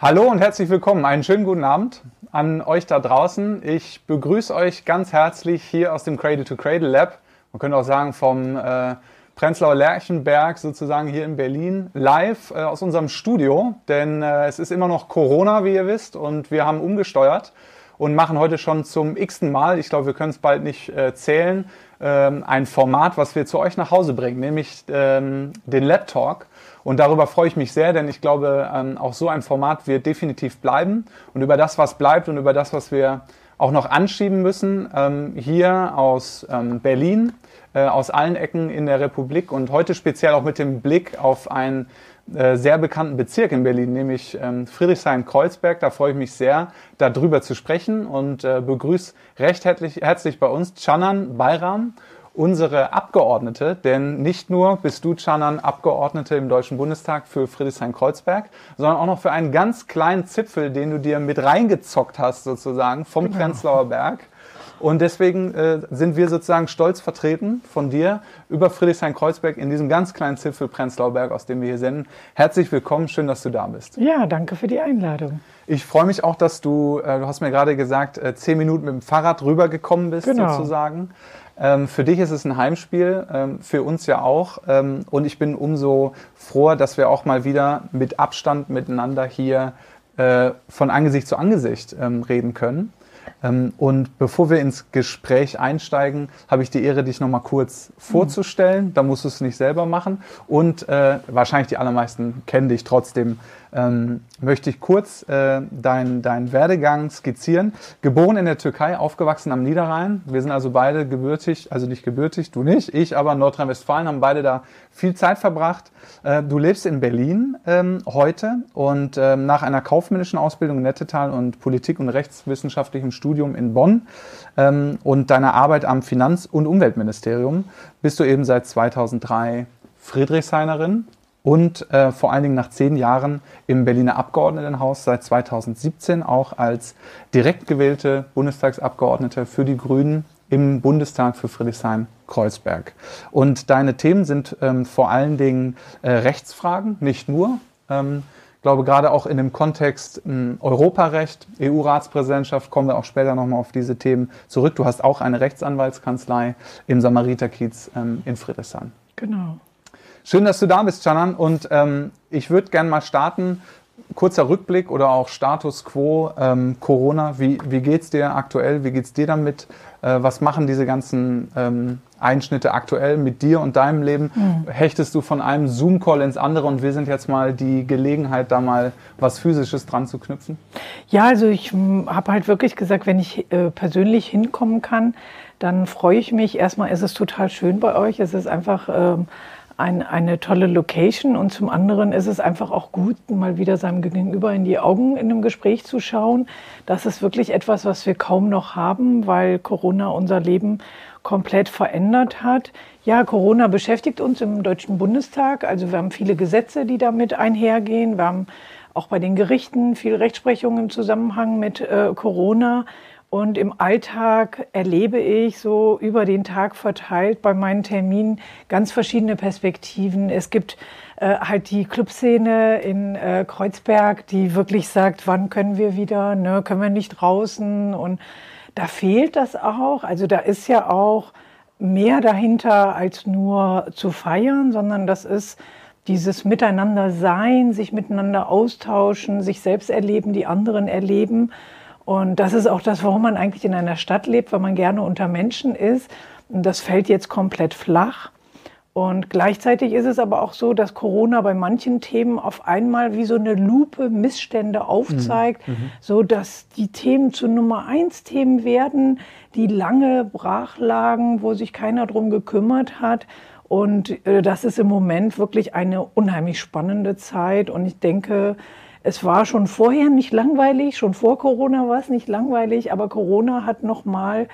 Hallo und herzlich willkommen. Einen schönen guten Abend an euch da draußen. Ich begrüße euch ganz herzlich hier aus dem Cradle to Cradle Lab. Man könnte auch sagen vom äh, Prenzlauer Lerchenberg sozusagen hier in Berlin live äh, aus unserem Studio, denn äh, es ist immer noch Corona, wie ihr wisst, und wir haben umgesteuert und machen heute schon zum x-ten Mal, ich glaube, wir können es bald nicht äh, zählen, ähm, ein Format, was wir zu euch nach Hause bringen, nämlich ähm, den Lab Talk. Und darüber freue ich mich sehr, denn ich glaube, ähm, auch so ein Format wird definitiv bleiben. Und über das, was bleibt und über das, was wir auch noch anschieben müssen, ähm, hier aus ähm, Berlin, äh, aus allen Ecken in der Republik und heute speziell auch mit dem Blick auf einen äh, sehr bekannten Bezirk in Berlin, nämlich Friedrichshain-Kreuzberg. Da freue ich mich sehr, darüber zu sprechen und äh, begrüße recht herzlich, herzlich bei uns Chanan Bayram unsere Abgeordnete, denn nicht nur bist du, Chanan, Abgeordnete im Deutschen Bundestag für Friedrichshain-Kreuzberg, sondern auch noch für einen ganz kleinen Zipfel, den du dir mit reingezockt hast, sozusagen, vom genau. Prenzlauer Berg. Und deswegen äh, sind wir sozusagen stolz vertreten von dir über Friedrichshain-Kreuzberg in diesem ganz kleinen Zipfel Prenzlauer Berg, aus dem wir hier senden. Herzlich willkommen, schön, dass du da bist. Ja, danke für die Einladung. Ich freue mich auch, dass du, äh, du hast mir gerade gesagt, äh, zehn Minuten mit dem Fahrrad rübergekommen bist, genau. sozusagen. Ähm, für dich ist es ein Heimspiel, ähm, für uns ja auch. Ähm, und ich bin umso froher, dass wir auch mal wieder mit Abstand miteinander hier äh, von Angesicht zu Angesicht ähm, reden können. Ähm, und bevor wir ins Gespräch einsteigen, habe ich die Ehre, dich nochmal kurz vorzustellen. Da musst du es nicht selber machen. Und äh, wahrscheinlich die allermeisten kennen dich trotzdem ähm, möchte ich kurz äh, deinen dein Werdegang skizzieren. Geboren in der Türkei, aufgewachsen am Niederrhein. Wir sind also beide gebürtig, also nicht gebürtig, du nicht, ich aber Nordrhein-Westfalen, haben beide da viel Zeit verbracht. Äh, du lebst in Berlin ähm, heute und ähm, nach einer kaufmännischen Ausbildung in Nettetal und Politik- und rechtswissenschaftlichem Studium in Bonn ähm, und deiner Arbeit am Finanz- und Umweltministerium bist du eben seit 2003 Friedrichshainerin und äh, vor allen Dingen nach zehn Jahren im Berliner Abgeordnetenhaus seit 2017 auch als direkt gewählte Bundestagsabgeordnete für die Grünen im Bundestag für Friedrichshain-Kreuzberg. Und deine Themen sind ähm, vor allen Dingen äh, Rechtsfragen, nicht nur. Ähm, glaube, gerade auch in dem Kontext äh, Europarecht, EU-Ratspräsidentschaft, kommen wir auch später nochmal auf diese Themen zurück. Du hast auch eine Rechtsanwaltskanzlei im Samariterkiez ähm, in Friedrichshain. Genau. Schön, dass du da bist, Canan. Und ähm, ich würde gerne mal starten. Kurzer Rückblick oder auch Status quo ähm, Corona. Wie, wie geht es dir aktuell? Wie geht es dir damit? Äh, was machen diese ganzen ähm, Einschnitte aktuell mit dir und deinem Leben? Mhm. Hechtest du von einem Zoom-Call ins andere und wir sind jetzt mal die Gelegenheit, da mal was Physisches dran zu knüpfen? Ja, also ich habe halt wirklich gesagt, wenn ich äh, persönlich hinkommen kann, dann freue ich mich. Erstmal ist es total schön bei euch. Es ist einfach ähm, ein, eine tolle Location und zum anderen ist es einfach auch gut, mal wieder seinem Gegenüber in die Augen in einem Gespräch zu schauen. Das ist wirklich etwas, was wir kaum noch haben, weil Corona unser Leben komplett verändert hat. Ja, Corona beschäftigt uns im Deutschen Bundestag. Also wir haben viele Gesetze, die damit einhergehen. Wir haben auch bei den Gerichten viel Rechtsprechung im Zusammenhang mit äh, Corona. Und im Alltag erlebe ich so über den Tag verteilt bei meinen Terminen ganz verschiedene Perspektiven. Es gibt äh, halt die Clubszene in äh, Kreuzberg, die wirklich sagt, wann können wir wieder, ne, können wir nicht draußen und da fehlt das auch. Also da ist ja auch mehr dahinter als nur zu feiern, sondern das ist dieses Miteinander sein, sich miteinander austauschen, sich selbst erleben, die anderen erleben. Und das ist auch das, warum man eigentlich in einer Stadt lebt, weil man gerne unter Menschen ist. Und das fällt jetzt komplett flach. Und gleichzeitig ist es aber auch so, dass Corona bei manchen Themen auf einmal wie so eine Lupe Missstände aufzeigt, mhm. mhm. so dass die Themen zu Nummer eins Themen werden, die lange brach lagen, wo sich keiner drum gekümmert hat. Und äh, das ist im Moment wirklich eine unheimlich spannende Zeit. Und ich denke, es war schon vorher nicht langweilig, schon vor Corona war es nicht langweilig, aber Corona hat nochmal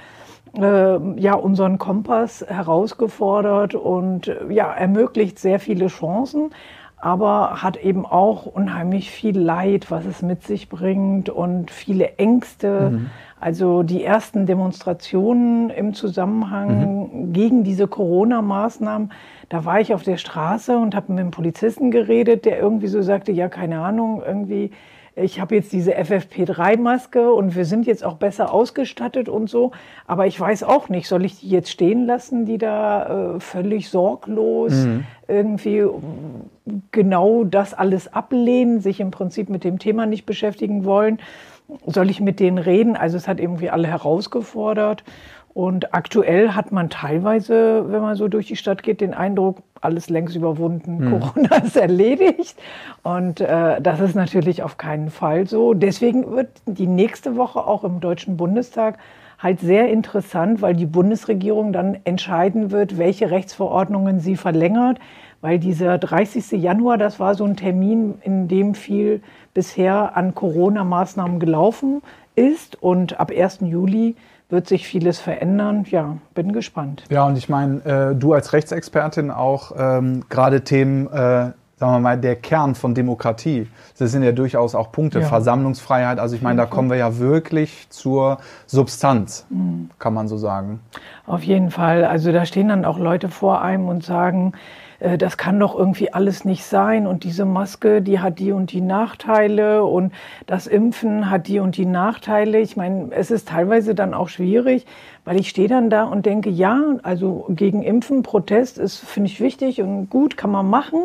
äh, ja, unseren Kompass herausgefordert und äh, ja, ermöglicht sehr viele Chancen, aber hat eben auch unheimlich viel Leid, was es mit sich bringt und viele Ängste. Mhm. Also die ersten Demonstrationen im Zusammenhang mhm. gegen diese Corona-Maßnahmen, da war ich auf der Straße und habe mit einem Polizisten geredet, der irgendwie so sagte, ja, keine Ahnung, irgendwie ich habe jetzt diese FFP3-Maske und wir sind jetzt auch besser ausgestattet und so. Aber ich weiß auch nicht, soll ich die jetzt stehen lassen, die da äh, völlig sorglos mhm. irgendwie genau das alles ablehnen, sich im Prinzip mit dem Thema nicht beschäftigen wollen? Soll ich mit denen reden? Also es hat irgendwie alle herausgefordert. Und aktuell hat man teilweise, wenn man so durch die Stadt geht, den Eindruck, alles längst überwunden, hm. Corona ist erledigt. Und äh, das ist natürlich auf keinen Fall so. Deswegen wird die nächste Woche auch im Deutschen Bundestag halt sehr interessant, weil die Bundesregierung dann entscheiden wird, welche Rechtsverordnungen sie verlängert. Weil dieser 30. Januar, das war so ein Termin, in dem viel bisher an Corona-Maßnahmen gelaufen ist. Und ab 1. Juli wird sich vieles verändern. Ja, bin gespannt. Ja, und ich meine, äh, du als Rechtsexpertin auch ähm, gerade Themen, äh, sagen wir mal, der Kern von Demokratie. Das sind ja durchaus auch Punkte, ja. Versammlungsfreiheit. Also ich meine, da kommen wir ja wirklich zur Substanz, mhm. kann man so sagen. Auf jeden Fall. Also da stehen dann auch Leute vor einem und sagen, äh, das kann doch irgendwie alles nicht sein und diese Maske, die hat die und die Nachteile und das Impfen hat die und die Nachteile. Ich meine, es ist teilweise dann auch schwierig, weil ich stehe dann da und denke, ja, also gegen Impfen, Protest ist, finde ich wichtig und gut, kann man machen,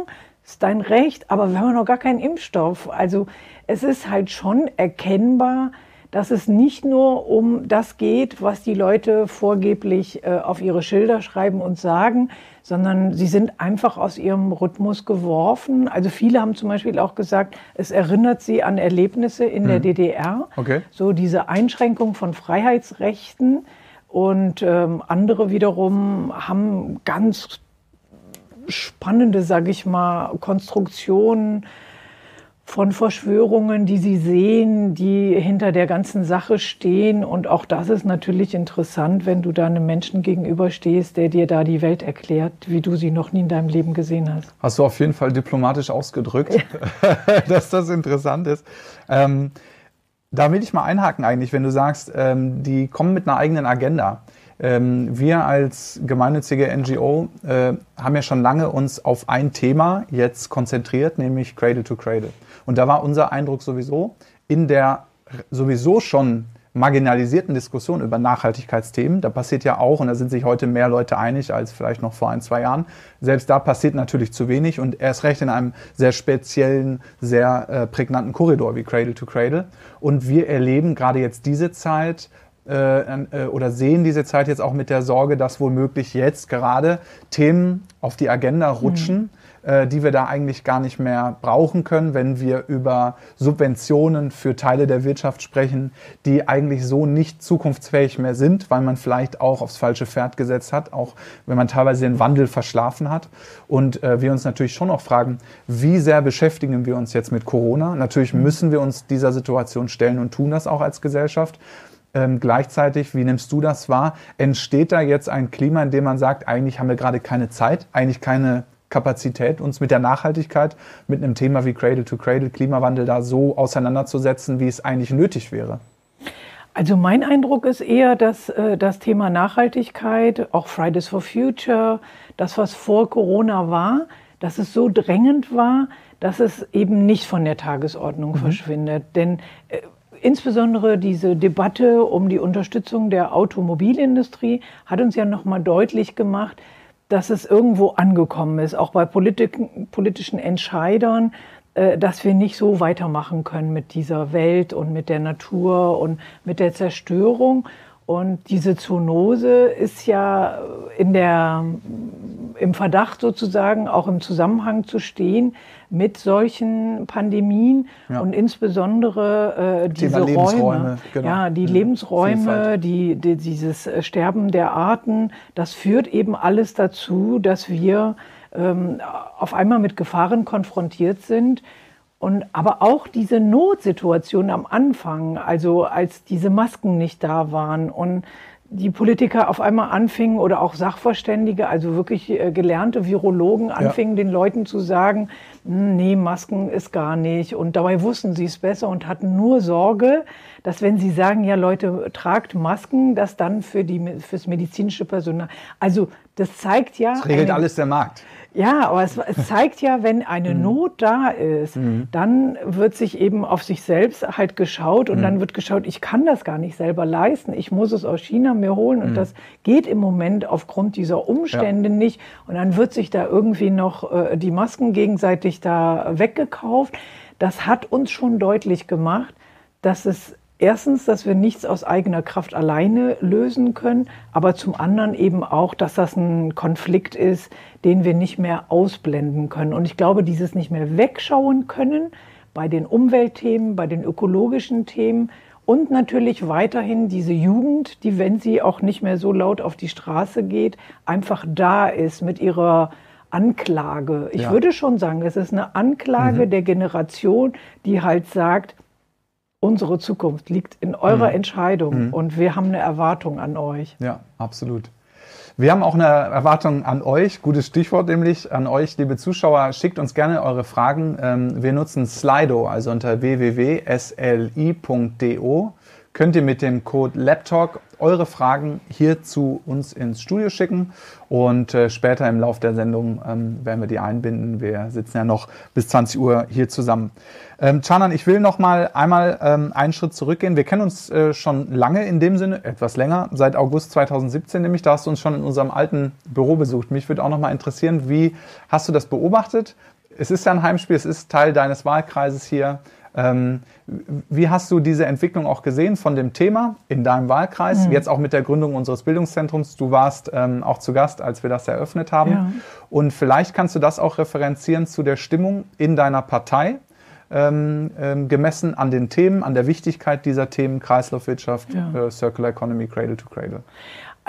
ist dein Recht, aber wir haben noch gar keinen Impfstoff. Also es ist halt schon erkennbar, dass es nicht nur um das geht, was die Leute vorgeblich äh, auf ihre Schilder schreiben und sagen, sondern sie sind einfach aus ihrem Rhythmus geworfen. Also viele haben zum Beispiel auch gesagt, es erinnert sie an Erlebnisse in mhm. der DDR, okay. so diese Einschränkung von Freiheitsrechten. Und ähm, andere wiederum haben ganz spannende, sage ich mal, Konstruktionen von Verschwörungen, die Sie sehen, die hinter der ganzen Sache stehen. Und auch das ist natürlich interessant, wenn du da einem Menschen gegenüberstehst, der dir da die Welt erklärt, wie du sie noch nie in deinem Leben gesehen hast. Hast du auf jeden Fall diplomatisch ausgedrückt, dass das interessant ist. Ähm, da will ich mal einhaken eigentlich, wenn du sagst, ähm, die kommen mit einer eigenen Agenda. Ähm, wir als gemeinnützige NGO äh, haben ja schon lange uns auf ein Thema jetzt konzentriert, nämlich Cradle to Cradle. Und da war unser Eindruck sowieso, in der sowieso schon marginalisierten Diskussion über Nachhaltigkeitsthemen, da passiert ja auch, und da sind sich heute mehr Leute einig als vielleicht noch vor ein, zwei Jahren, selbst da passiert natürlich zu wenig und erst recht in einem sehr speziellen, sehr äh, prägnanten Korridor wie Cradle to Cradle. Und wir erleben gerade jetzt diese Zeit, äh, äh, oder sehen diese Zeit jetzt auch mit der Sorge, dass womöglich jetzt gerade Themen auf die Agenda rutschen, mhm äh, die wir da eigentlich gar nicht mehr brauchen können, wenn wir über Subventionen für Teile der Wirtschaft sprechen, die eigentlich so nicht zukunftsfähig mehr sind, weil man vielleicht auch aufs falsche Pferd gesetzt hat, auch wenn man teilweise den Wandel verschlafen hat. Und äh, wir uns natürlich schon auch fragen, wie sehr beschäftigen wir uns jetzt mit Corona? Natürlich müssen wir uns dieser Situation stellen und tun das auch als Gesellschaft. Ähm, gleichzeitig, wie nimmst du das wahr? Entsteht da jetzt ein Klima, in dem man sagt, eigentlich haben wir gerade keine Zeit, eigentlich keine Kapazität, uns mit der Nachhaltigkeit, mit einem Thema wie Cradle to Cradle, Klimawandel da so auseinanderzusetzen, wie es eigentlich nötig wäre? Also mein Eindruck ist eher, dass äh, das Thema Nachhaltigkeit, auch Fridays for Future, das, was vor Corona war, dass es so drängend war, dass es eben nicht von der Tagesordnung mhm. verschwindet. Denn äh, insbesondere diese Debatte um die Unterstützung der Automobilindustrie hat uns ja nochmal deutlich gemacht, dass es irgendwo angekommen ist, auch bei Politik, politischen Entscheidern, äh, dass wir nicht so weitermachen können mit dieser Welt und mit der Natur und mit der Zerstörung. Und diese Zoonose ist ja in der, im Verdacht sozusagen auch im Zusammenhang zu stehen mit solchen Pandemien ja. und insbesondere äh, diese Räume, genau. ja, die ja. Lebensräume, die, die, dieses Sterben der Arten, das führt eben alles dazu, dass wir ähm, auf einmal mit Gefahren konfrontiert sind, und aber auch diese Notsituation am Anfang, also als diese Masken nicht da waren und die Politiker auf einmal anfingen oder auch Sachverständige, also wirklich äh, gelernte Virologen anfingen, ja. den Leuten zu sagen, nee, Masken ist gar nicht. Und dabei wussten sie es besser und hatten nur Sorge, dass wenn sie sagen, ja Leute, tragt Masken, dass dann für die, fürs medizinische Personal, also das zeigt ja. Das regelt eine, alles der Markt. Ja, aber es, es zeigt ja, wenn eine mhm. Not da ist, mhm. dann wird sich eben auf sich selbst halt geschaut und mhm. dann wird geschaut, ich kann das gar nicht selber leisten, ich muss es aus China mir holen und das geht im Moment aufgrund dieser Umstände ja. nicht und dann wird sich da irgendwie noch äh, die Masken gegenseitig da weggekauft. Das hat uns schon deutlich gemacht, dass es Erstens, dass wir nichts aus eigener Kraft alleine lösen können, aber zum anderen eben auch, dass das ein Konflikt ist, den wir nicht mehr ausblenden können. Und ich glaube, dieses nicht mehr wegschauen können bei den Umweltthemen, bei den ökologischen Themen und natürlich weiterhin diese Jugend, die, wenn sie auch nicht mehr so laut auf die Straße geht, einfach da ist mit ihrer Anklage. Ich ja. würde schon sagen, es ist eine Anklage mhm. der Generation, die halt sagt, unsere Zukunft liegt in eurer mhm. Entscheidung mhm. und wir haben eine Erwartung an euch. Ja, absolut. Wir haben auch eine Erwartung an euch, gutes Stichwort nämlich, an euch, liebe Zuschauer. Schickt uns gerne eure Fragen. Ähm, wir nutzen Slido, also unter www.sli.do könnt ihr mit dem Code LabTalk eure Fragen hier zu uns ins Studio schicken und äh, später im Laufe der Sendung ähm, werden wir die einbinden. Wir sitzen ja noch bis 20 Uhr hier zusammen. Ähm, Chanan, ich will noch mal einmal ähm, einen Schritt zurückgehen. Wir kennen uns äh, schon lange in dem Sinne, etwas länger, seit August 2017 nämlich. Da hast du uns schon in unserem alten Büro besucht. Mich würde auch noch mal interessieren, wie hast du das beobachtet? Es ist ja ein Heimspiel, es ist Teil deines Wahlkreises hier. Ähm, wie hast du diese Entwicklung auch gesehen von dem Thema in deinem Wahlkreis, mhm. jetzt auch mit der Gründung unseres Bildungszentrums? Du warst ähm, auch zu Gast, als wir das eröffnet haben. Ja. Und vielleicht kannst du das auch referenzieren zu der Stimmung in deiner Partei, ähm, ähm, gemessen an den Themen, an der Wichtigkeit dieser Themen, Kreislaufwirtschaft, ja. äh, Circular Economy, Cradle to Cradle.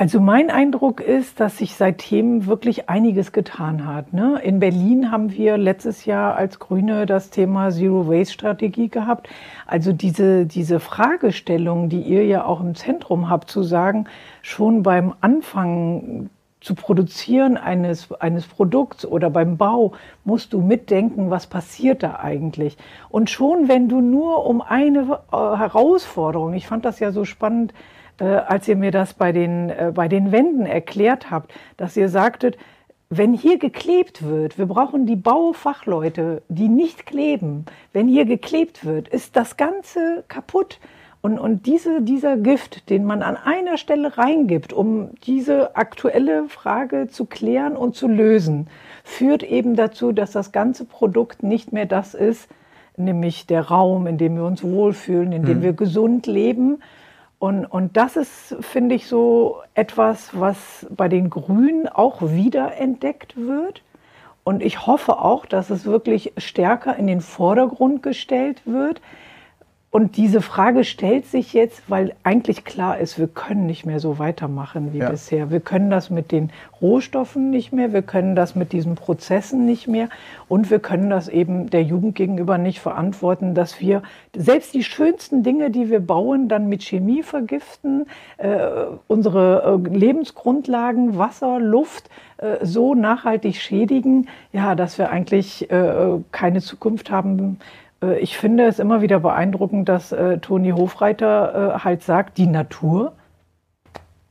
Also mein Eindruck ist, dass sich seitdem wirklich einiges getan hat. Ne? In Berlin haben wir letztes Jahr als Grüne das Thema Zero Waste Strategie gehabt. Also diese, diese Fragestellung, die ihr ja auch im Zentrum habt, zu sagen, schon beim Anfang zu produzieren eines, eines Produkts oder beim Bau musst du mitdenken, was passiert da eigentlich. Und schon wenn du nur um eine äh, Herausforderung, ich fand das ja so spannend, äh, als ihr mir das bei den, äh, bei den Wänden erklärt habt, dass ihr sagtet, wenn hier geklebt wird, wir brauchen die Baufachleute, die nicht kleben. Wenn hier geklebt wird, ist das Ganze kaputt. Und, und diese, dieser Gift, den man an einer Stelle reingibt, um diese aktuelle Frage zu klären und zu lösen, führt eben dazu, dass das ganze Produkt nicht mehr das ist, nämlich der Raum, in dem wir uns wohlfühlen, in dem mhm. wir gesund leben, und, und das ist, finde ich, so etwas, was bei den Grünen auch wieder entdeckt wird. Und ich hoffe auch, dass es wirklich stärker in den Vordergrund gestellt wird, und diese Frage stellt sich jetzt, weil eigentlich klar ist, wir können nicht mehr so weitermachen wie ja. bisher. Wir können das mit den Rohstoffen nicht mehr, wir können das mit diesen Prozessen nicht mehr und wir können das eben der Jugend gegenüber nicht verantworten, dass wir selbst die schönsten Dinge, die wir bauen, dann mit Chemie vergiften, äh, unsere äh, Lebensgrundlagen, Wasser, Luft äh, so nachhaltig schädigen, ja, dass wir eigentlich äh, keine Zukunft haben ich finde es immer wieder beeindruckend, dass äh, Toni Hofreiter äh, halt sagt, die Natur,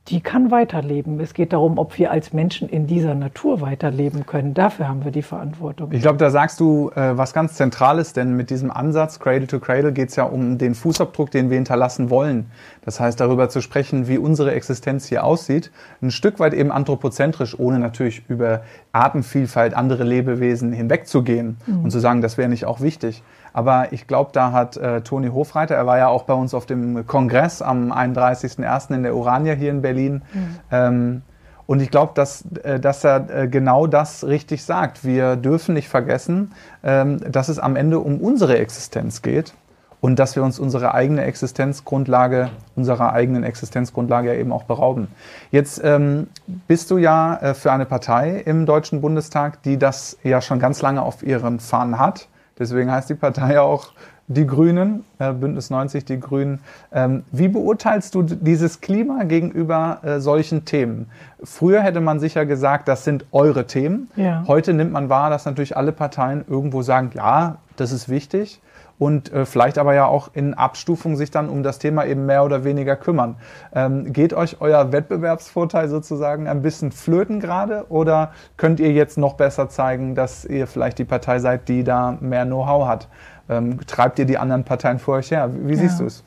die kann weiterleben. Es geht darum, ob wir als Menschen in dieser Natur weiterleben können. Dafür haben wir die Verantwortung. Ich glaube, da sagst du äh, was ganz Zentrales, denn mit diesem Ansatz Cradle to Cradle geht es ja um den Fußabdruck, den wir hinterlassen wollen. Das heißt, darüber zu sprechen, wie unsere Existenz hier aussieht, ein Stück weit eben anthropozentrisch, ohne natürlich über Artenvielfalt, andere Lebewesen hinwegzugehen mhm. und zu sagen, das wäre nicht auch wichtig. Aber ich glaube, da hat äh, Toni Hofreiter, er war ja auch bei uns auf dem Kongress am 31.01. in der Urania hier in Berlin. Mhm. Ähm, und ich glaube, dass, äh, dass er äh, genau das richtig sagt. Wir dürfen nicht vergessen, ähm, dass es am Ende um unsere Existenz geht und dass wir uns unsere eigene Existenzgrundlage, unserer eigenen Existenzgrundlage ja eben auch berauben. Jetzt ähm, bist du ja äh, für eine Partei im Deutschen Bundestag, die das ja schon ganz lange auf ihren Fahnen hat Deswegen heißt die Partei ja auch die Grünen, äh, Bündnis 90, die Grünen. Ähm, wie beurteilst du dieses Klima gegenüber äh, solchen Themen? Früher hätte man sicher gesagt, das sind eure Themen. Ja. Heute nimmt man wahr, dass natürlich alle Parteien irgendwo sagen, ja, das ist wichtig und äh, vielleicht aber ja auch in Abstufung sich dann um das Thema eben mehr oder weniger kümmern. Ähm, geht euch euer Wettbewerbsvorteil sozusagen ein bisschen flöten gerade oder könnt ihr jetzt noch besser zeigen, dass ihr vielleicht die Partei seid, die da mehr Know-how hat? Ähm, treibt ihr die anderen Parteien vor euch her? Wie, wie siehst ja. du es?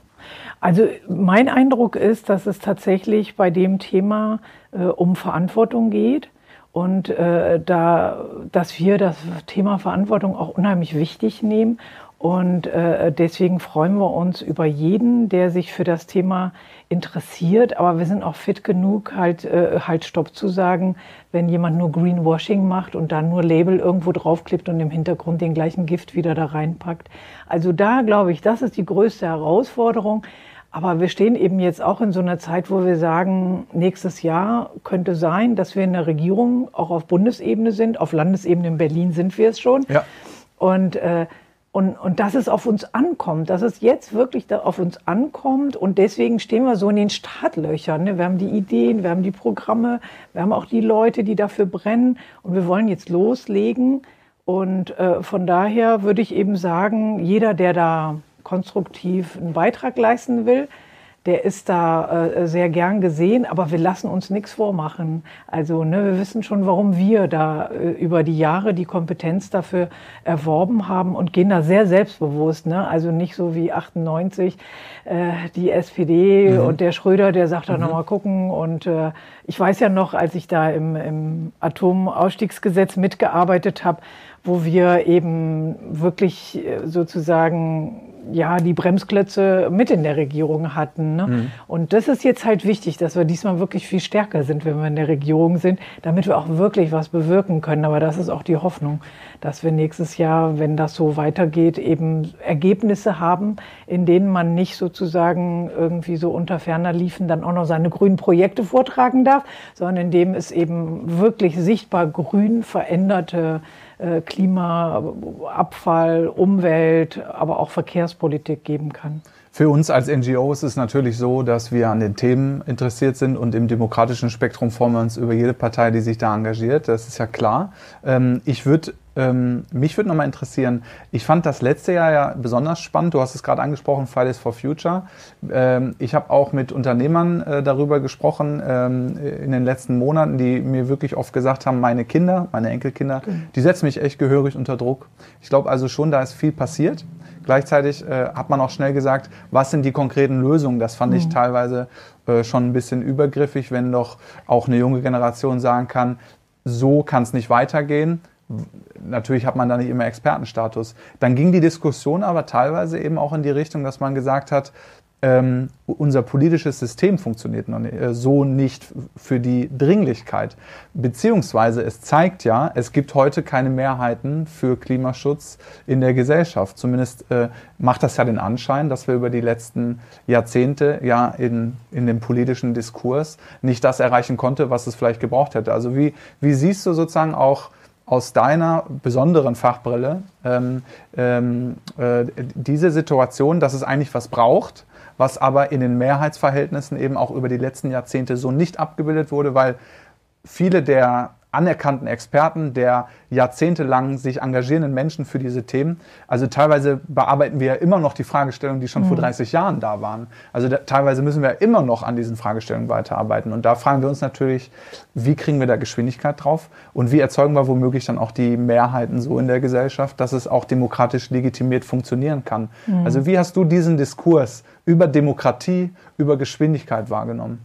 Also mein Eindruck ist, dass es tatsächlich bei dem Thema äh, um Verantwortung geht und äh, da, dass wir das Thema Verantwortung auch unheimlich wichtig nehmen und äh, deswegen freuen wir uns über jeden, der sich für das Thema interessiert. Aber wir sind auch fit genug, halt, äh, halt Stopp zu sagen, wenn jemand nur Greenwashing macht und dann nur Label irgendwo draufklebt und im Hintergrund den gleichen Gift wieder da reinpackt. Also da glaube ich, das ist die größte Herausforderung. Aber wir stehen eben jetzt auch in so einer Zeit, wo wir sagen, nächstes Jahr könnte sein, dass wir in der Regierung auch auf Bundesebene sind. Auf Landesebene in Berlin sind wir es schon. Ja. Und äh, und, und dass es auf uns ankommt, dass es jetzt wirklich da auf uns ankommt. Und deswegen stehen wir so in den Startlöchern. Ne? Wir haben die Ideen, wir haben die Programme, wir haben auch die Leute, die dafür brennen. Und wir wollen jetzt loslegen. Und äh, von daher würde ich eben sagen, jeder, der da konstruktiv einen Beitrag leisten will, der ist da äh, sehr gern gesehen, aber wir lassen uns nichts vormachen. Also ne, wir wissen schon, warum wir da äh, über die Jahre die Kompetenz dafür erworben haben und gehen da sehr selbstbewusst. Ne? Also nicht so wie 98 äh, die SPD mhm. und der Schröder, der sagt da mhm. nochmal gucken. Und äh, ich weiß ja noch, als ich da im, im Atomausstiegsgesetz mitgearbeitet habe, wo wir eben wirklich äh, sozusagen ja, die Bremsklötze mit in der Regierung hatten. Ne? Mhm. Und das ist jetzt halt wichtig, dass wir diesmal wirklich viel stärker sind, wenn wir in der Regierung sind, damit wir auch wirklich was bewirken können. Aber das ist auch die Hoffnung, dass wir nächstes Jahr, wenn das so weitergeht, eben Ergebnisse haben, in denen man nicht sozusagen irgendwie so unter ferner Liefen dann auch noch seine grünen Projekte vortragen darf, sondern in dem es eben wirklich sichtbar grün veränderte Klima, Abfall, Umwelt, aber auch Verkehrspolitik geben kann. Für uns als NGO ist es natürlich so, dass wir an den Themen interessiert sind und im demokratischen Spektrum freuen wir uns über jede Partei, die sich da engagiert. Das ist ja klar. Ähm, ich würde ähm, mich würde nochmal interessieren, ich fand das letzte Jahr ja besonders spannend. Du hast es gerade angesprochen, Fridays for Future. Ähm, ich habe auch mit Unternehmern äh, darüber gesprochen ähm, in den letzten Monaten, die mir wirklich oft gesagt haben, meine Kinder, meine Enkelkinder, mhm. die setzen mich echt gehörig unter Druck. Ich glaube also schon, da ist viel passiert. Gleichzeitig äh, hat man auch schnell gesagt, was sind die konkreten Lösungen? Das fand mhm. ich teilweise äh, schon ein bisschen übergriffig, wenn doch auch eine junge Generation sagen kann, so kann es nicht weitergehen natürlich hat man da nicht immer Expertenstatus. Dann ging die Diskussion aber teilweise eben auch in die Richtung, dass man gesagt hat, ähm, unser politisches System funktioniert nicht, äh, so nicht für die Dringlichkeit. Beziehungsweise es zeigt ja, es gibt heute keine Mehrheiten für Klimaschutz in der Gesellschaft. Zumindest äh, macht das ja den Anschein, dass wir über die letzten Jahrzehnte ja in, in dem politischen Diskurs nicht das erreichen konnte, was es vielleicht gebraucht hätte. Also wie, wie siehst du sozusagen auch aus deiner besonderen Fachbrille ähm, ähm, äh, diese Situation, dass es eigentlich was braucht, was aber in den Mehrheitsverhältnissen eben auch über die letzten Jahrzehnte so nicht abgebildet wurde, weil viele der anerkannten Experten, der jahrzehntelang sich engagierenden Menschen für diese Themen. Also teilweise bearbeiten wir ja immer noch die Fragestellungen, die schon mhm. vor 30 Jahren da waren. Also da, teilweise müssen wir immer noch an diesen Fragestellungen weiterarbeiten. Und da fragen wir uns natürlich, wie kriegen wir da Geschwindigkeit drauf und wie erzeugen wir womöglich dann auch die Mehrheiten so in der Gesellschaft, dass es auch demokratisch legitimiert funktionieren kann. Mhm. Also wie hast du diesen Diskurs über Demokratie, über Geschwindigkeit wahrgenommen?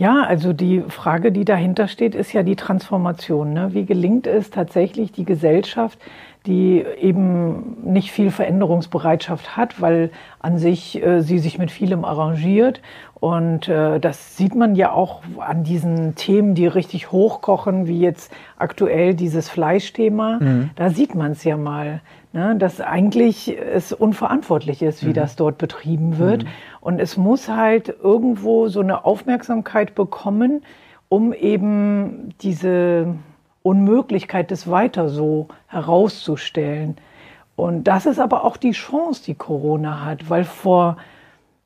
Ja, also die Frage, die dahinter steht, ist ja die Transformation. Ne? Wie gelingt es tatsächlich, die Gesellschaft, die eben nicht viel Veränderungsbereitschaft hat, weil an sich äh, sie sich mit vielem arrangiert. Und äh, das sieht man ja auch an diesen Themen, die richtig hochkochen, wie jetzt aktuell dieses Fleischthema. Mhm. Da sieht man es ja mal ne, dass eigentlich es unverantwortlich ist, wie mhm. das dort betrieben wird. Mhm. Und es muss halt irgendwo so eine Aufmerksamkeit bekommen, um eben diese Unmöglichkeit des Weiter so herauszustellen. Und das ist aber auch die Chance, die Corona hat, weil vor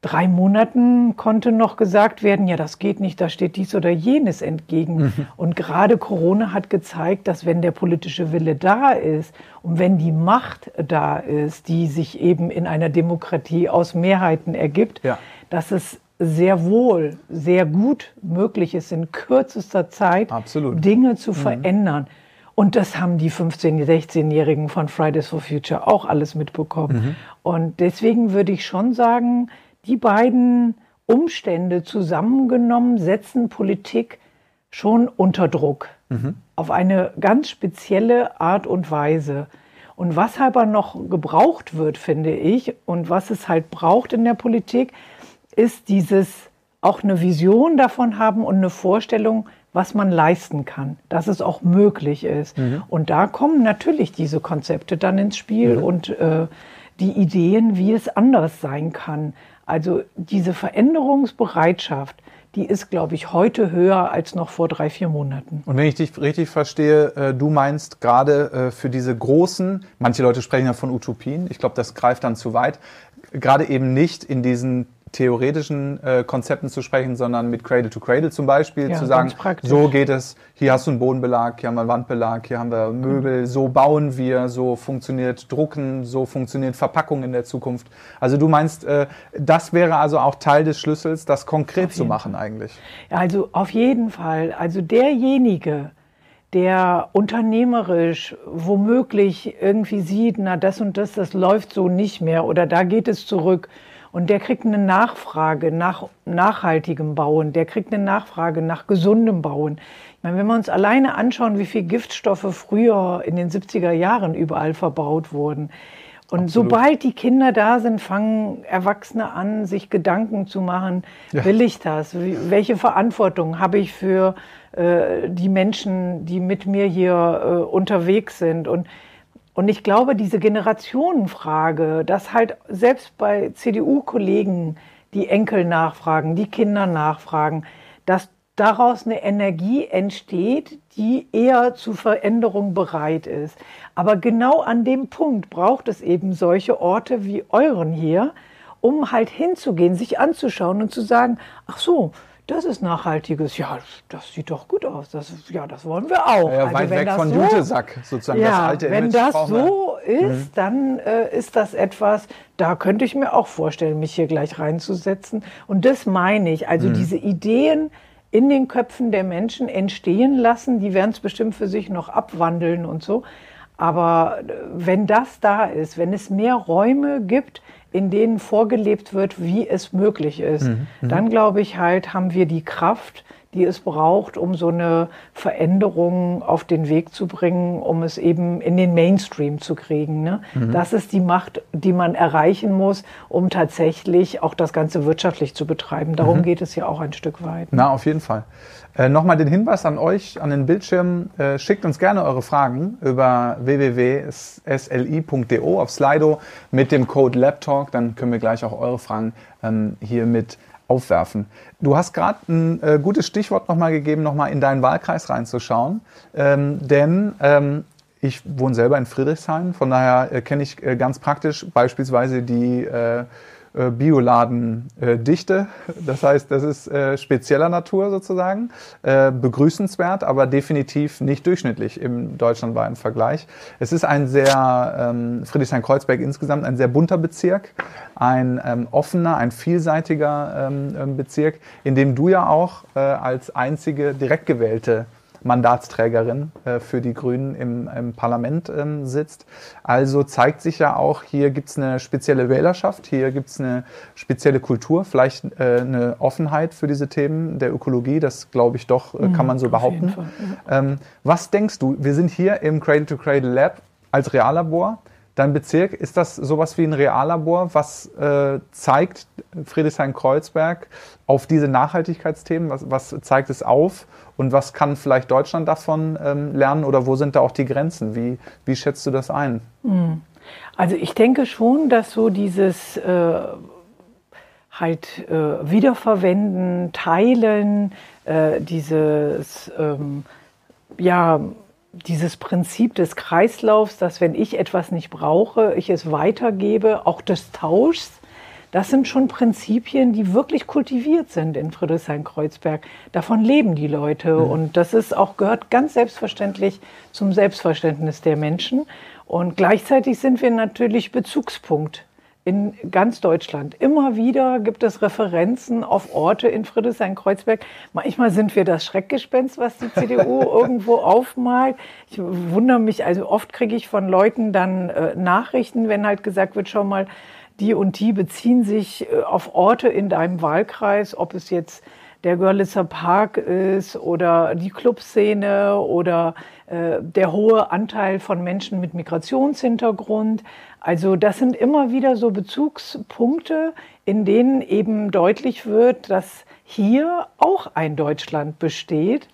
drei Monaten konnte noch gesagt werden, ja, das geht nicht, da steht dies oder jenes entgegen. Mhm. Und gerade Corona hat gezeigt, dass wenn der politische Wille da ist und wenn die Macht da ist, die sich eben in einer Demokratie aus Mehrheiten ergibt, ja. dass es sehr wohl, sehr gut möglich ist, in kürzester Zeit Absolut. Dinge zu mhm. verändern. Und das haben die 15-, 16-Jährigen von Fridays for Future auch alles mitbekommen. Mhm. Und deswegen würde ich schon sagen, die beiden Umstände zusammengenommen setzen Politik schon unter Druck. Mhm. Auf eine ganz spezielle Art und Weise. Und was aber noch gebraucht wird, finde ich, und was es halt braucht in der Politik, ist dieses auch eine Vision davon haben und eine Vorstellung, was man leisten kann, dass es auch möglich ist. Mhm. Und da kommen natürlich diese Konzepte dann ins Spiel mhm. und äh, die Ideen, wie es anders sein kann. Also diese Veränderungsbereitschaft, die ist, glaube ich, heute höher als noch vor drei, vier Monaten. Und wenn ich dich richtig verstehe, äh, du meinst gerade äh, für diese großen, manche Leute sprechen ja von Utopien, ich glaube, das greift dann zu weit, gerade eben nicht in diesen theoretischen äh, Konzepten zu sprechen, sondern mit Cradle to Cradle zum Beispiel ja, zu sagen, so geht es, hier hast du einen Bodenbelag, hier haben wir einen Wandbelag, hier haben wir Möbel, mhm. so bauen wir, so funktioniert Drucken, so funktioniert Verpackung in der Zukunft. Also du meinst, äh, das wäre also auch Teil des Schlüssels, das konkret zu machen Fall. eigentlich. Ja, also auf jeden Fall. Also derjenige, der unternehmerisch womöglich irgendwie sieht, na das und das, das läuft so nicht mehr oder da geht es zurück und der kriegt eine Nachfrage nach nachhaltigem Bauen, der kriegt eine Nachfrage nach gesundem Bauen. Ich meine, wenn wir uns alleine anschauen, wie viel Giftstoffe früher in den 70er Jahren überall verbaut wurden. Und Absolut. sobald die Kinder da sind, fangen Erwachsene an, sich Gedanken zu machen, ja. will ich das? Welche Verantwortung habe ich für äh, die Menschen, die mit mir hier äh, unterwegs sind? Und und ich glaube, diese Generationenfrage, dass halt selbst bei CDU-Kollegen die Enkel nachfragen, die Kinder nachfragen, dass daraus eine Energie entsteht, die eher zu Veränderung bereit ist. Aber genau an dem Punkt braucht es eben solche Orte wie euren hier, um halt hinzugehen, sich anzuschauen und zu sagen, ach so, das ist nachhaltiges, ja, das sieht doch gut aus. Das, ja, das wollen wir auch. Ja, also weit weg von so, Jutesack, sozusagen ja, das alte Wenn Image das so ist, mhm. dann äh, ist das etwas, da könnte ich mir auch vorstellen, mich hier gleich reinzusetzen. Und das meine ich. Also mhm. diese Ideen in den Köpfen der Menschen entstehen lassen, die werden es bestimmt für sich noch abwandeln und so. Aber äh, wenn das da ist, wenn es mehr Räume gibt, in denen vorgelebt wird, wie es möglich ist, mhm. mhm. dann glaube ich halt, haben wir die Kraft, die es braucht, um so eine Veränderung auf den Weg zu bringen, um es eben in den Mainstream zu kriegen. Ne? Mhm. Das ist die Macht, die man erreichen muss, um tatsächlich auch das Ganze wirtschaftlich zu betreiben. Darum mhm. geht es ja auch ein Stück weit. Ne? Na, auf jeden Fall. Äh, Nochmal den Hinweis an euch, an den Bildschirm. Äh, schickt uns gerne eure Fragen über www.sli.de auf Slido mit dem Code LabTalk. Dann können wir gleich auch eure Fragen ähm, hier mit aufwerfen. Du hast gerade ein äh, gutes Stichwort nochmal gegeben, nochmal in deinen Wahlkreis reinzuschauen. Ähm, denn ähm, ich wohne selber in Friedrichshain, von daher äh, kenne ich äh, ganz praktisch beispielsweise die äh, Bioladendichte. Das heißt, das ist äh, spezieller Natur sozusagen, äh, begrüßenswert, aber definitiv nicht durchschnittlich im deutschlandweiten Vergleich. Es ist ein sehr, ähm, Friedrichshain-Kreuzberg insgesamt ein sehr bunter Bezirk, ein ähm, offener, ein vielseitiger ähm, Bezirk, in dem du ja auch äh, als einzige direkt gewählte Mandatsträgerin äh, für die Grünen im, im Parlament ähm, sitzt. Also zeigt sich ja auch, hier gibt es eine spezielle Wählerschaft, hier gibt es eine spezielle Kultur, vielleicht äh, eine Offenheit für diese Themen der Ökologie. Das glaube ich doch, äh, kann mhm, man so behaupten. Ähm, was denkst du? Wir sind hier im Cradle to Cradle Lab als Reallabor. Dein Bezirk, ist das sowas wie ein Reallabor, was äh, zeigt Friedrichshain-Kreuzberg auf diese Nachhaltigkeitsthemen? Was, was, zeigt es auf und was kann vielleicht Deutschland davon ähm, lernen oder wo sind da auch die Grenzen? Wie, wie schätzt du das ein? Hm. Also ich denke schon, dass so dieses äh, halt äh, Wiederverwenden, Teilen, äh, dieses ähm, ja dieses Prinzip des Kreislaufs, dass wenn ich etwas nicht brauche, ich es weitergebe, auch des Tauschs, das sind schon Prinzipien, die wirklich kultiviert sind in Friedrichshain-Kreuzberg. Davon leben die Leute mhm. und das ist auch gehört ganz selbstverständlich zum Selbstverständnis der Menschen. Und gleichzeitig sind wir natürlich Bezugspunkt in ganz Deutschland. Immer wieder gibt es Referenzen auf Orte in Friedrichshain-Kreuzberg. Manchmal sind wir das Schreckgespenst, was die CDU irgendwo aufmalt. Ich wundere mich, also oft kriege ich von Leuten dann äh, Nachrichten, wenn halt gesagt wird, schau mal, die und die beziehen sich äh, auf Orte in deinem Wahlkreis, ob es jetzt der Görlitzer Park ist oder die Clubszene oder äh, der hohe Anteil von Menschen mit Migrationshintergrund. Also das sind immer wieder so Bezugspunkte, in denen eben deutlich wird, dass hier auch ein Deutschland besteht,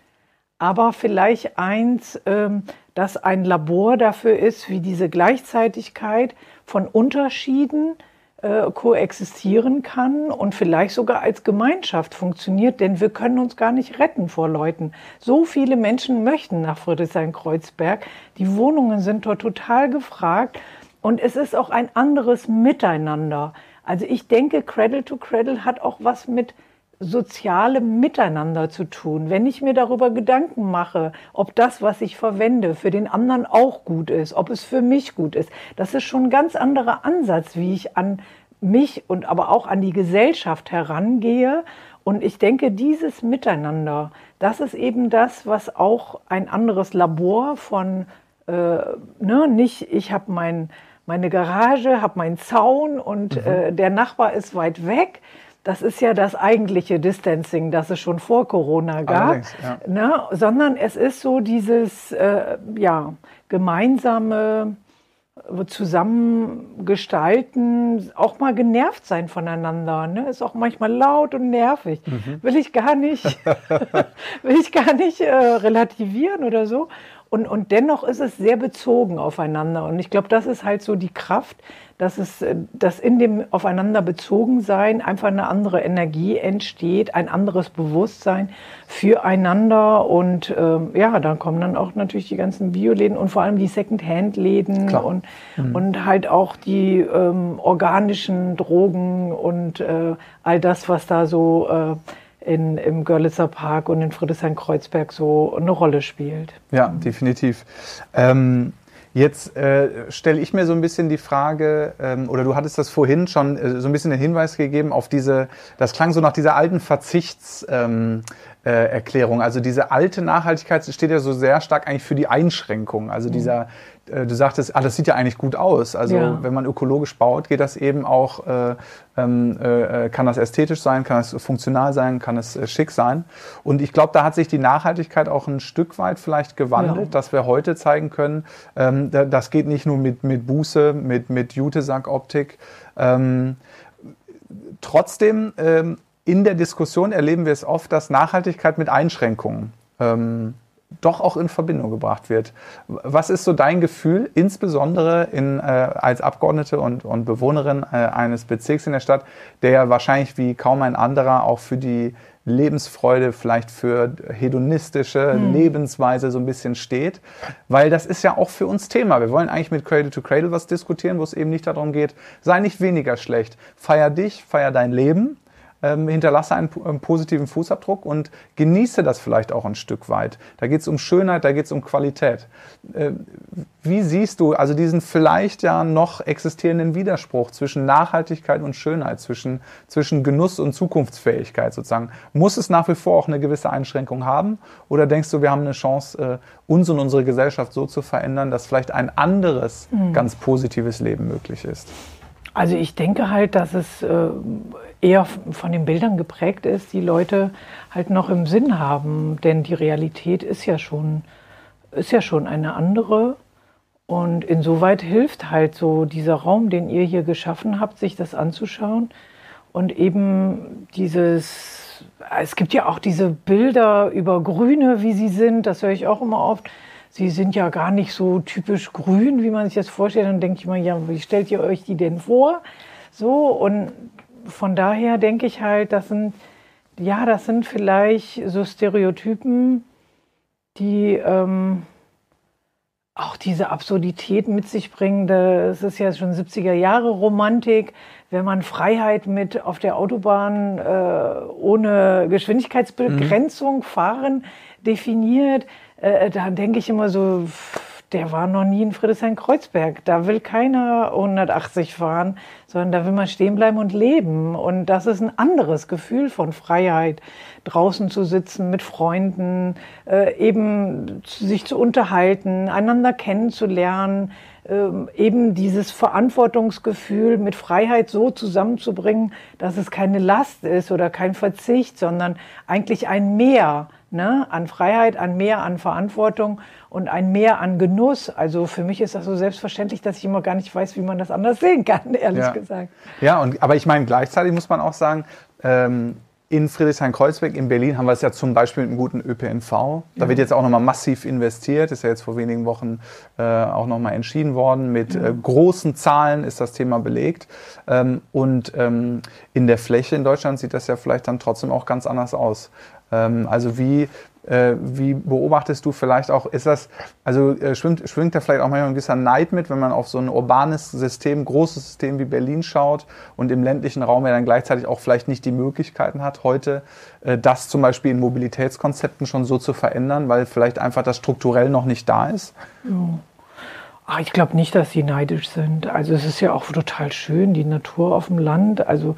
aber vielleicht eins, ähm, das ein Labor dafür ist, wie diese Gleichzeitigkeit von Unterschieden, äh, koexistieren kann und vielleicht sogar als Gemeinschaft funktioniert, denn wir können uns gar nicht retten vor Leuten. So viele Menschen möchten nach Friedrichshain-Kreuzberg. Die Wohnungen sind dort total gefragt und es ist auch ein anderes Miteinander. Also ich denke, Cradle to Cradle hat auch was mit sozialem Miteinander zu tun. Wenn ich mir darüber Gedanken mache, ob das, was ich verwende, für den anderen auch gut ist, ob es für mich gut ist, das ist schon ein ganz anderer Ansatz, wie ich an mich und aber auch an die Gesellschaft herangehe. Und ich denke, dieses Miteinander, das ist eben das, was auch ein anderes Labor von, äh, ne, nicht ich habe mein, meine Garage, habe meinen Zaun und mhm. äh, der Nachbar ist weit weg, das ist ja das eigentliche Distancing, das es schon vor Corona gab, ja. ne? sondern es ist so dieses äh, ja, gemeinsame äh, Zusammengestalten, auch mal genervt sein voneinander. Ne? Ist auch manchmal laut und nervig. Mhm. Will ich gar nicht, will ich gar nicht äh, relativieren oder so. Und, und dennoch ist es sehr bezogen aufeinander. Und ich glaube, das ist halt so die Kraft, dass es, äh, dass in dem aufeinander bezogen sein einfach eine andere Energie entsteht, ein anderes Bewusstsein füreinander. Und ähm, ja, dann kommen dann auch natürlich die ganzen Bioläden und vor allem die Second-Hand-Läden und, mhm. und halt auch die ähm, organischen Drogen und äh, all das, was da so äh, in, im Görlitzer Park und in Friedrichshain-Kreuzberg so eine Rolle spielt. Ja, definitiv. Ähm, jetzt äh, stelle ich mir so ein bisschen die Frage, ähm, oder du hattest das vorhin schon äh, so ein bisschen den Hinweis gegeben auf diese, das klang so nach dieser alten Verzichts... Ähm, äh, Erklärung. Also diese alte Nachhaltigkeit steht ja so sehr stark eigentlich für die Einschränkung. Also mhm. dieser, du sagtest, ah, das sieht ja eigentlich gut aus. Also ja. wenn man ökologisch baut, geht das eben auch, äh, ähm, äh, kann das ästhetisch sein, kann es funktional sein, kann es äh, schick sein. Und ich glaube, da hat sich die Nachhaltigkeit auch ein Stück weit vielleicht gewandelt, ja. dass wir heute zeigen können, ähm, das geht nicht nur mit, mit Buße, mit, mit Jutesack-Optik. Ähm, trotzdem ähm, in der Diskussion erleben wir es oft, dass Nachhaltigkeit mit Einschränkungen ähm, doch auch in Verbindung gebracht wird. Was ist so dein Gefühl, insbesondere in, äh, als Abgeordnete und, und Bewohnerin äh, eines Bezirks in der Stadt, der ja wahrscheinlich wie kaum ein anderer auch für die Lebensfreude, vielleicht für hedonistische hm. Lebensweise so ein bisschen steht, weil das ist ja auch für uns Thema. Wir wollen eigentlich mit Cradle to Cradle was diskutieren, wo es eben nicht darum geht, sei nicht weniger schlecht, feier dich, feier dein Leben ähm, hinterlasse einen, einen, positiven Fußabdruck und genieße das vielleicht auch ein Stück weit. Da geht es um Schönheit, da geht es um Qualität. Äh, wie siehst du also diesen vielleicht ja noch existierenden Widerspruch zwischen Nachhaltigkeit und Schönheit, zwischen, zwischen Genuss und Zukunftsfähigkeit sozusagen? Muss es nach wie vor auch eine gewisse Einschränkung haben? Oder denkst du, wir haben eine Chance, äh, uns und unsere Gesellschaft so zu verändern, dass vielleicht ein anderes, mhm. ganz positives Leben möglich ist? Also ich denke halt, dass es äh, eher von den Bildern geprägt ist, die Leute halt noch im Sinn haben, denn die Realität ist ja schon, ist ja schon eine andere. Und insoweit hilft halt so dieser Raum, den ihr hier geschaffen habt, sich das anzuschauen. Und eben dieses, es gibt ja auch diese Bilder über Grüne, wie sie sind, das höre ich auch immer oft sie sind ja gar nicht so typisch grün, wie man sich das vorstellt. Dann denke ich mal, ja, wie stellt ihr euch die denn vor? So, und von daher denke ich halt, das sind, ja, das sind vielleicht so Stereotypen, die, ähm, auch diese Absurdität mit sich bringen. Das ist ja schon 70er Jahre Romantik. Wenn man Freiheit mit auf der Autobahn äh, ohne Geschwindigkeitsbegrenzung mhm. fahren definiert, äh, da denke ich immer so, der war noch nie in Friedrichshain-Kreuzberg. Da will keiner 180 fahren, sondern da will man stehen bleiben und leben. Und das ist ein anderes Gefühl von Freiheit, draußen zu sitzen mit Freunden, äh, eben sich zu unterhalten, einander kennenzulernen, äh, eben dieses Verantwortungsgefühl mit Freiheit so zusammenzubringen, dass es keine Last ist oder kein Verzicht, sondern eigentlich ein Mehr ne, an Freiheit, an Mehr an Verantwortung und ein Mehr an Genuss. Also für mich ist das so selbstverständlich, dass ich immer gar nicht weiß, wie man das anders sehen kann, ehrlich ja. gesagt. Ja, und, aber ich meine, gleichzeitig muss man auch sagen, ähm, in Friedrichshain-Kreuzberg in Berlin haben wir es ja zum Beispiel mit einem guten ÖPNV. Da ja. wird jetzt auch nochmal massiv investiert. Ist ja jetzt vor wenigen Wochen äh, auch nochmal entschieden worden. Mit ja. äh, großen Zahlen ist das Thema belegt. Ähm, und ähm, in der Fläche in Deutschland sieht das ja vielleicht dann trotzdem auch ganz anders aus. Ähm, also wie, äh, wie beobachtest du vielleicht auch, ist das, also äh, schwingt, schwingt da vielleicht auch manchmal ein gewisser Neid mit, wenn man auf so ein urbanes System, großes System wie Berlin schaut und im ländlichen Raum ja dann gleichzeitig auch vielleicht nicht die Möglichkeiten hat, heute äh, das zum Beispiel in Mobilitätskonzepten schon so zu verändern, weil vielleicht einfach das strukturell noch nicht da ist? Ja. Ach, ich glaube nicht, dass sie neidisch sind. Also es ist ja auch total schön, die Natur auf dem Land. Also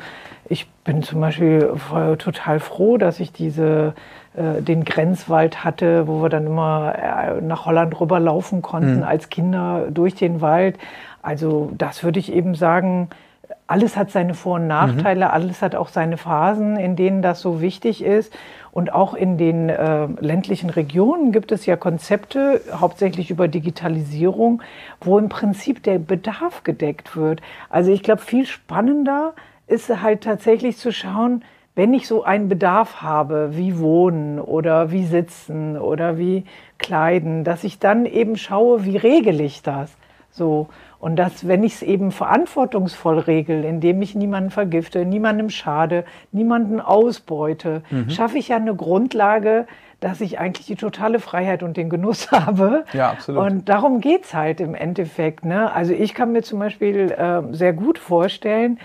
ich bin zum Beispiel total froh, dass ich diese, äh, den Grenzwald hatte, wo wir dann immer äh, nach Holland rüberlaufen konnten mhm. als Kinder durch den Wald. Also das würde ich eben sagen, alles hat seine Vor- und Nachteile, mhm. alles hat auch seine Phasen, in denen das so wichtig ist. Und auch in den äh, ländlichen Regionen gibt es ja Konzepte, hauptsächlich über Digitalisierung, wo im Prinzip der Bedarf gedeckt wird. Also ich glaube, viel spannender ist halt tatsächlich zu schauen, wenn ich so einen Bedarf habe, wie Wohnen oder wie Sitzen oder wie Kleiden, dass ich dann eben schaue, wie regel ich das so. Und dass, wenn ich es eben verantwortungsvoll regel, indem ich niemanden vergifte, niemandem schade, niemanden ausbeute, mhm. schaffe ich ja eine Grundlage, dass ich eigentlich die totale Freiheit und den Genuss habe. Ja, absolut. Und darum geht es halt im Endeffekt. Ne? Also ich kann mir zum Beispiel äh, sehr gut vorstellen,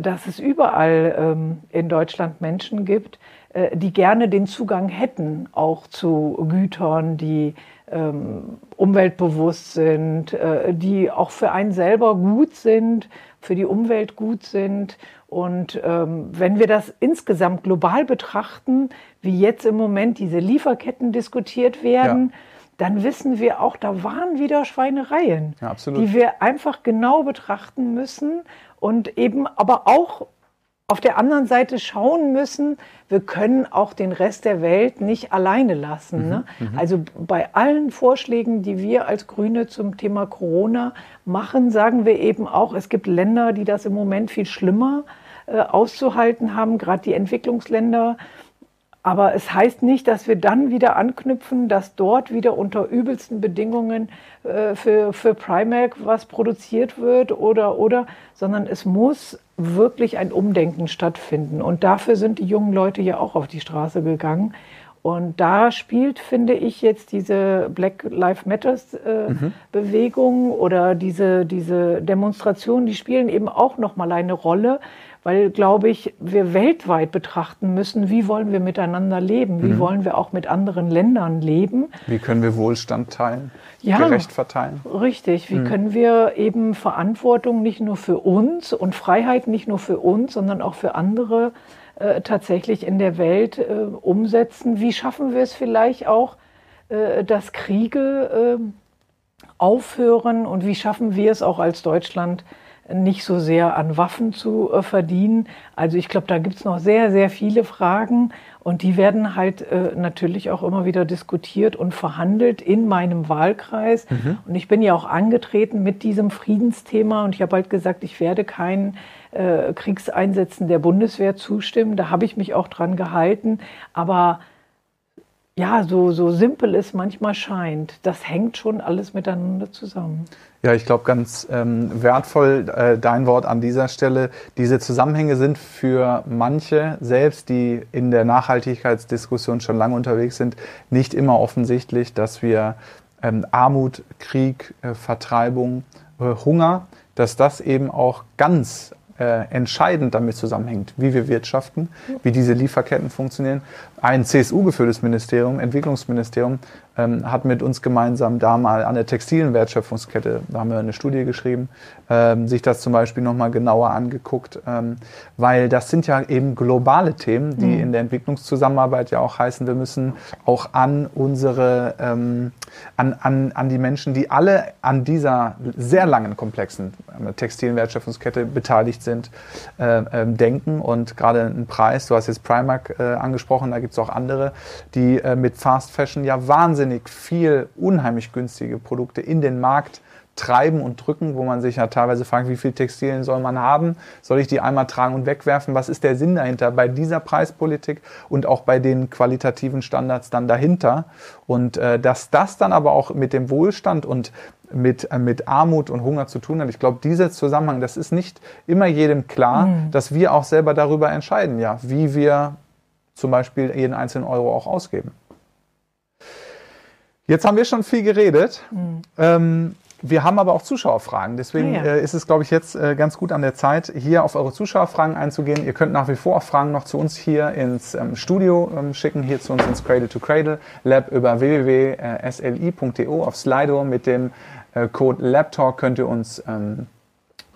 dass es überall ähm, in Deutschland Menschen gibt, äh, die gerne den Zugang hätten, auch zu Gütern, die ähm, umweltbewusst sind, äh, die auch für einen selber gut sind, für die Umwelt gut sind. Und ähm, wenn wir das insgesamt global betrachten, wie jetzt im Moment diese Lieferketten diskutiert werden, ja. dann wissen wir auch, da waren wieder Schweinereien, ja, die wir einfach genau betrachten müssen und eben aber auch auf der anderen Seite schauen müssen, wir können auch den Rest der Welt nicht alleine lassen. Mhm, ne? Mhm. Also bei allen Vorschlägen, die wir als Grüne zum Thema Corona machen, sagen wir eben auch, es gibt Länder, die das im Moment viel schlimmer äh, auszuhalten haben, gerade die Entwicklungsländer. Aber es heißt nicht, dass wir dann wieder anknüpfen, dass dort wieder unter übelsten Bedingungen äh, für, für Primark was produziert wird oder, oder, sondern es muss wirklich ein Umdenken stattfinden. Und dafür sind die jungen Leute ja auch auf die Straße gegangen. Und da spielt, finde ich, jetzt diese Black Lives Matters äh, mhm. Bewegung oder diese, diese Demonstrationen, die spielen eben auch nochmal eine Rolle, weil, glaube ich, wir weltweit betrachten müssen, wie wollen wir miteinander leben, wie mhm. wollen wir auch mit anderen Ländern leben. Wie können wir Wohlstand teilen, ja, gerecht verteilen. Richtig, wie mhm. können wir eben Verantwortung nicht nur für uns und Freiheit nicht nur für uns, sondern auch für andere äh, tatsächlich in der Welt äh, umsetzen. Wie schaffen wir es vielleicht auch, äh, dass Kriege äh, aufhören und wie schaffen wir es auch als Deutschland, nicht so sehr an Waffen zu äh, verdienen. Also ich glaube, da gibt es noch sehr, sehr viele Fragen und die werden halt äh, natürlich auch immer wieder diskutiert und verhandelt in meinem Wahlkreis. Mhm. Und ich bin ja auch angetreten mit diesem Friedensthema und ich habe halt gesagt, ich werde keinen äh, Kriegseinsätzen der Bundeswehr zustimmen. Da habe ich mich auch dran gehalten. Aber ja, so, so simpel es manchmal scheint, das hängt schon alles miteinander zusammen. Ja, ich glaube, ganz ähm, wertvoll äh, dein Wort an dieser Stelle. Diese Zusammenhänge sind für manche, selbst die in der Nachhaltigkeitsdiskussion schon lange unterwegs sind, nicht immer offensichtlich, dass wir ähm, Armut, Krieg, äh, Vertreibung, äh, Hunger, dass das eben auch ganz äh, entscheidend damit zusammenhängt, wie wir wirtschaften, wie diese Lieferketten funktionieren. Ein CSU-geführtes Ministerium, Entwicklungsministerium, ähm, hat mit uns gemeinsam da mal an der textilen Wertschöpfungskette, da haben wir eine Studie geschrieben, ähm, sich das zum Beispiel nochmal genauer angeguckt, ähm, weil das sind ja eben globale Themen, die mhm. in der Entwicklungszusammenarbeit ja auch heißen, wir müssen auch an unsere, ähm, an, an, an die Menschen, die alle an dieser sehr langen, komplexen äh, textilen Wertschöpfungskette beteiligt sind, äh, äh, denken und gerade ein Preis, du hast jetzt Primark äh, angesprochen, da gibt es auch andere, die äh, mit Fast Fashion ja wahnsinnig wahnsinnig viel unheimlich günstige Produkte in den Markt treiben und drücken, wo man sich ja teilweise fragt, wie viel Textilien soll man haben? Soll ich die einmal tragen und wegwerfen? Was ist der Sinn dahinter bei dieser Preispolitik und auch bei den qualitativen Standards dann dahinter? Und äh, dass das dann aber auch mit dem Wohlstand und mit, äh, mit Armut und Hunger zu tun hat. Ich glaube, dieser Zusammenhang, das ist nicht immer jedem klar, mhm. dass wir auch selber darüber entscheiden, ja, wie wir zum Beispiel jeden einzelnen Euro auch ausgeben. Jetzt haben wir schon viel geredet. Mhm. Ähm, wir haben aber auch Zuschauerfragen. Deswegen ah, ja. äh, ist es, glaube ich, jetzt äh, ganz gut an der Zeit, hier auf eure Zuschauerfragen einzugehen. Ihr könnt nach wie vor auch Fragen noch zu uns hier ins ähm, Studio ähm, schicken, hier zu uns ins Cradle to Cradle Lab über www.sli.de auf Slido. Mit dem äh, Code LabTalk könnt ihr uns ähm,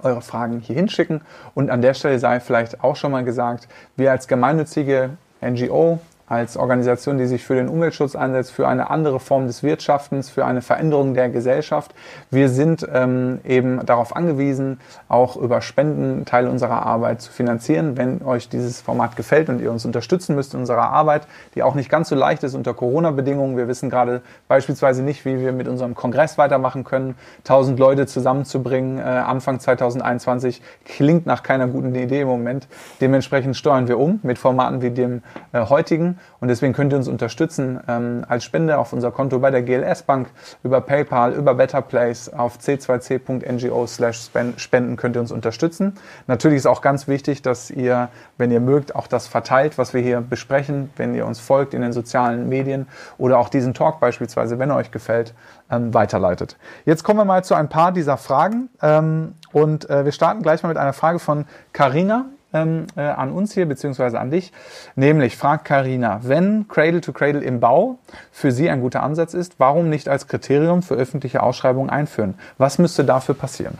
eure Fragen hier hinschicken. Und an der Stelle sei vielleicht auch schon mal gesagt, wir als gemeinnützige NGO als Organisation, die sich für den Umweltschutz einsetzt, für eine andere Form des Wirtschaftens, für eine Veränderung der Gesellschaft. Wir sind ähm, eben darauf angewiesen, auch über Spenden Teile unserer Arbeit zu finanzieren. Wenn euch dieses Format gefällt und ihr uns unterstützen müsst in unserer Arbeit, die auch nicht ganz so leicht ist unter Corona-Bedingungen. Wir wissen gerade beispielsweise nicht, wie wir mit unserem Kongress weitermachen können. 1000 Leute zusammenzubringen äh, Anfang 2021 klingt nach keiner guten Idee im Moment. Dementsprechend steuern wir um mit Formaten wie dem äh, heutigen und deswegen könnt ihr uns unterstützen ähm, als Spende auf unser Konto bei der GLS Bank, über PayPal, über Better Place, auf c2c.ngo slash spenden könnt ihr uns unterstützen. Natürlich ist auch ganz wichtig, dass ihr, wenn ihr mögt, auch das verteilt, was wir hier besprechen, wenn ihr uns folgt in den sozialen Medien oder auch diesen Talk beispielsweise, wenn er euch gefällt, ähm, weiterleitet. Jetzt kommen wir mal zu ein paar dieser Fragen ähm, und äh, wir starten gleich mal mit einer Frage von Carina ähm, äh, an uns hier, beziehungsweise an dich. Nämlich fragt Karina, wenn Cradle to Cradle im Bau für Sie ein guter Ansatz ist, warum nicht als Kriterium für öffentliche Ausschreibungen einführen? Was müsste dafür passieren?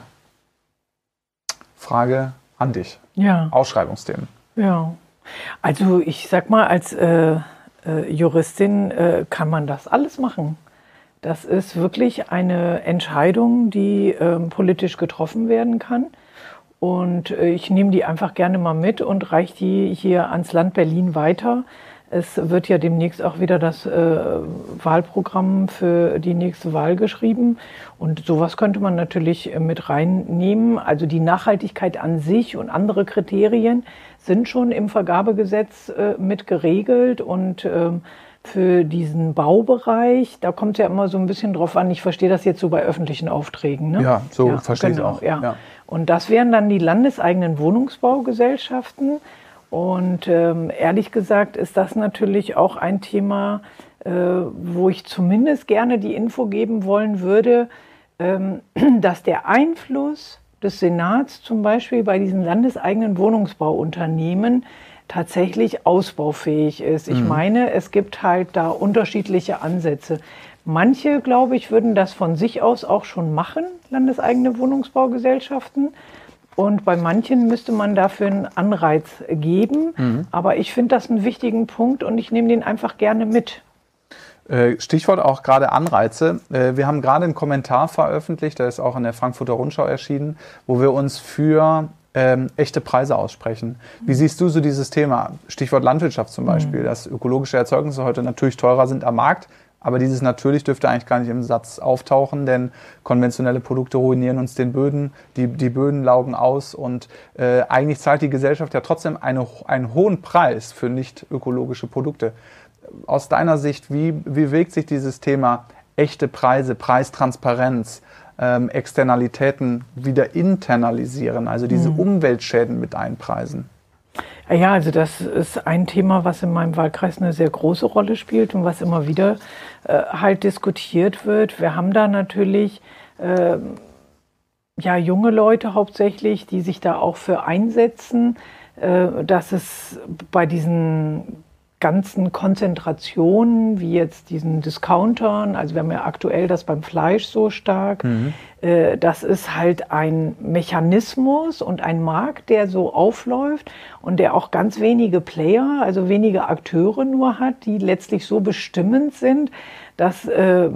Frage an dich. Ja. Ausschreibungsthemen. Ja. Also ich sag mal, als äh, äh, Juristin äh, kann man das alles machen. Das ist wirklich eine Entscheidung, die ähm, politisch getroffen werden kann. Und äh, ich nehme die einfach gerne mal mit und reiche die hier ans Land Berlin weiter. Es wird ja demnächst auch wieder das äh, Wahlprogramm für die nächste Wahl geschrieben. Und sowas könnte man natürlich äh, mit reinnehmen. Also die Nachhaltigkeit an sich und andere Kriterien sind schon im Vergabegesetz äh, mit geregelt. Und ähm, für diesen Baubereich, da kommt es ja immer so ein bisschen drauf an. Ich verstehe das jetzt so bei öffentlichen Aufträgen. Ne? Ja, so ja, verstehe ich genau, auch. Ja. ja. Und das wären dann die landeseigenen Wohnungsbaugesellschaften. Und ähm, ehrlich gesagt ist das natürlich auch ein Thema, äh, wo ich zumindest gerne die Info geben wollen würde, ähm, dass der Einfluss des Senats zum Beispiel bei diesen landeseigenen Wohnungsbauunternehmen tatsächlich ausbaufähig ist. Ich mhm. meine, es gibt halt da unterschiedliche Ansätze. Manche, glaube ich, würden das von sich aus auch schon machen, landeseigene Wohnungsbaugesellschaften. Und bei manchen müsste man dafür einen Anreiz geben. Mhm. Aber ich finde das einen wichtigen Punkt und ich nehme den einfach gerne mit. Äh, Stichwort auch gerade Anreize. Äh, wir haben gerade einen Kommentar veröffentlicht, der ist auch in der Frankfurter Rundschau erschienen, wo wir uns für ähm, echte Preise aussprechen. Wie siehst du so dieses Thema? Stichwort Landwirtschaft zum Beispiel, mhm. dass ökologische Erzeugnisse heute natürlich teurer sind am Markt. Aber dieses natürlich dürfte eigentlich gar nicht im Satz auftauchen, denn konventionelle Produkte ruinieren uns den Böden, die, die Böden laugen aus und äh, eigentlich zahlt die Gesellschaft ja trotzdem eine, einen hohen Preis für nicht ökologische Produkte. Aus deiner Sicht, wie, wie wirkt sich dieses Thema echte Preise, Preistransparenz, ähm, Externalitäten wieder internalisieren, also diese mhm. Umweltschäden mit einpreisen? Ja, also das ist ein Thema, was in meinem Wahlkreis eine sehr große Rolle spielt und was immer wieder äh, halt diskutiert wird. Wir haben da natürlich äh, ja junge Leute hauptsächlich, die sich da auch für einsetzen, äh, dass es bei diesen ganzen Konzentrationen, wie jetzt diesen Discountern, also wir haben ja aktuell das beim Fleisch so stark, mhm. äh, das ist halt ein Mechanismus und ein Markt, der so aufläuft und der auch ganz wenige Player, also wenige Akteure nur hat, die letztlich so bestimmend sind, dass äh,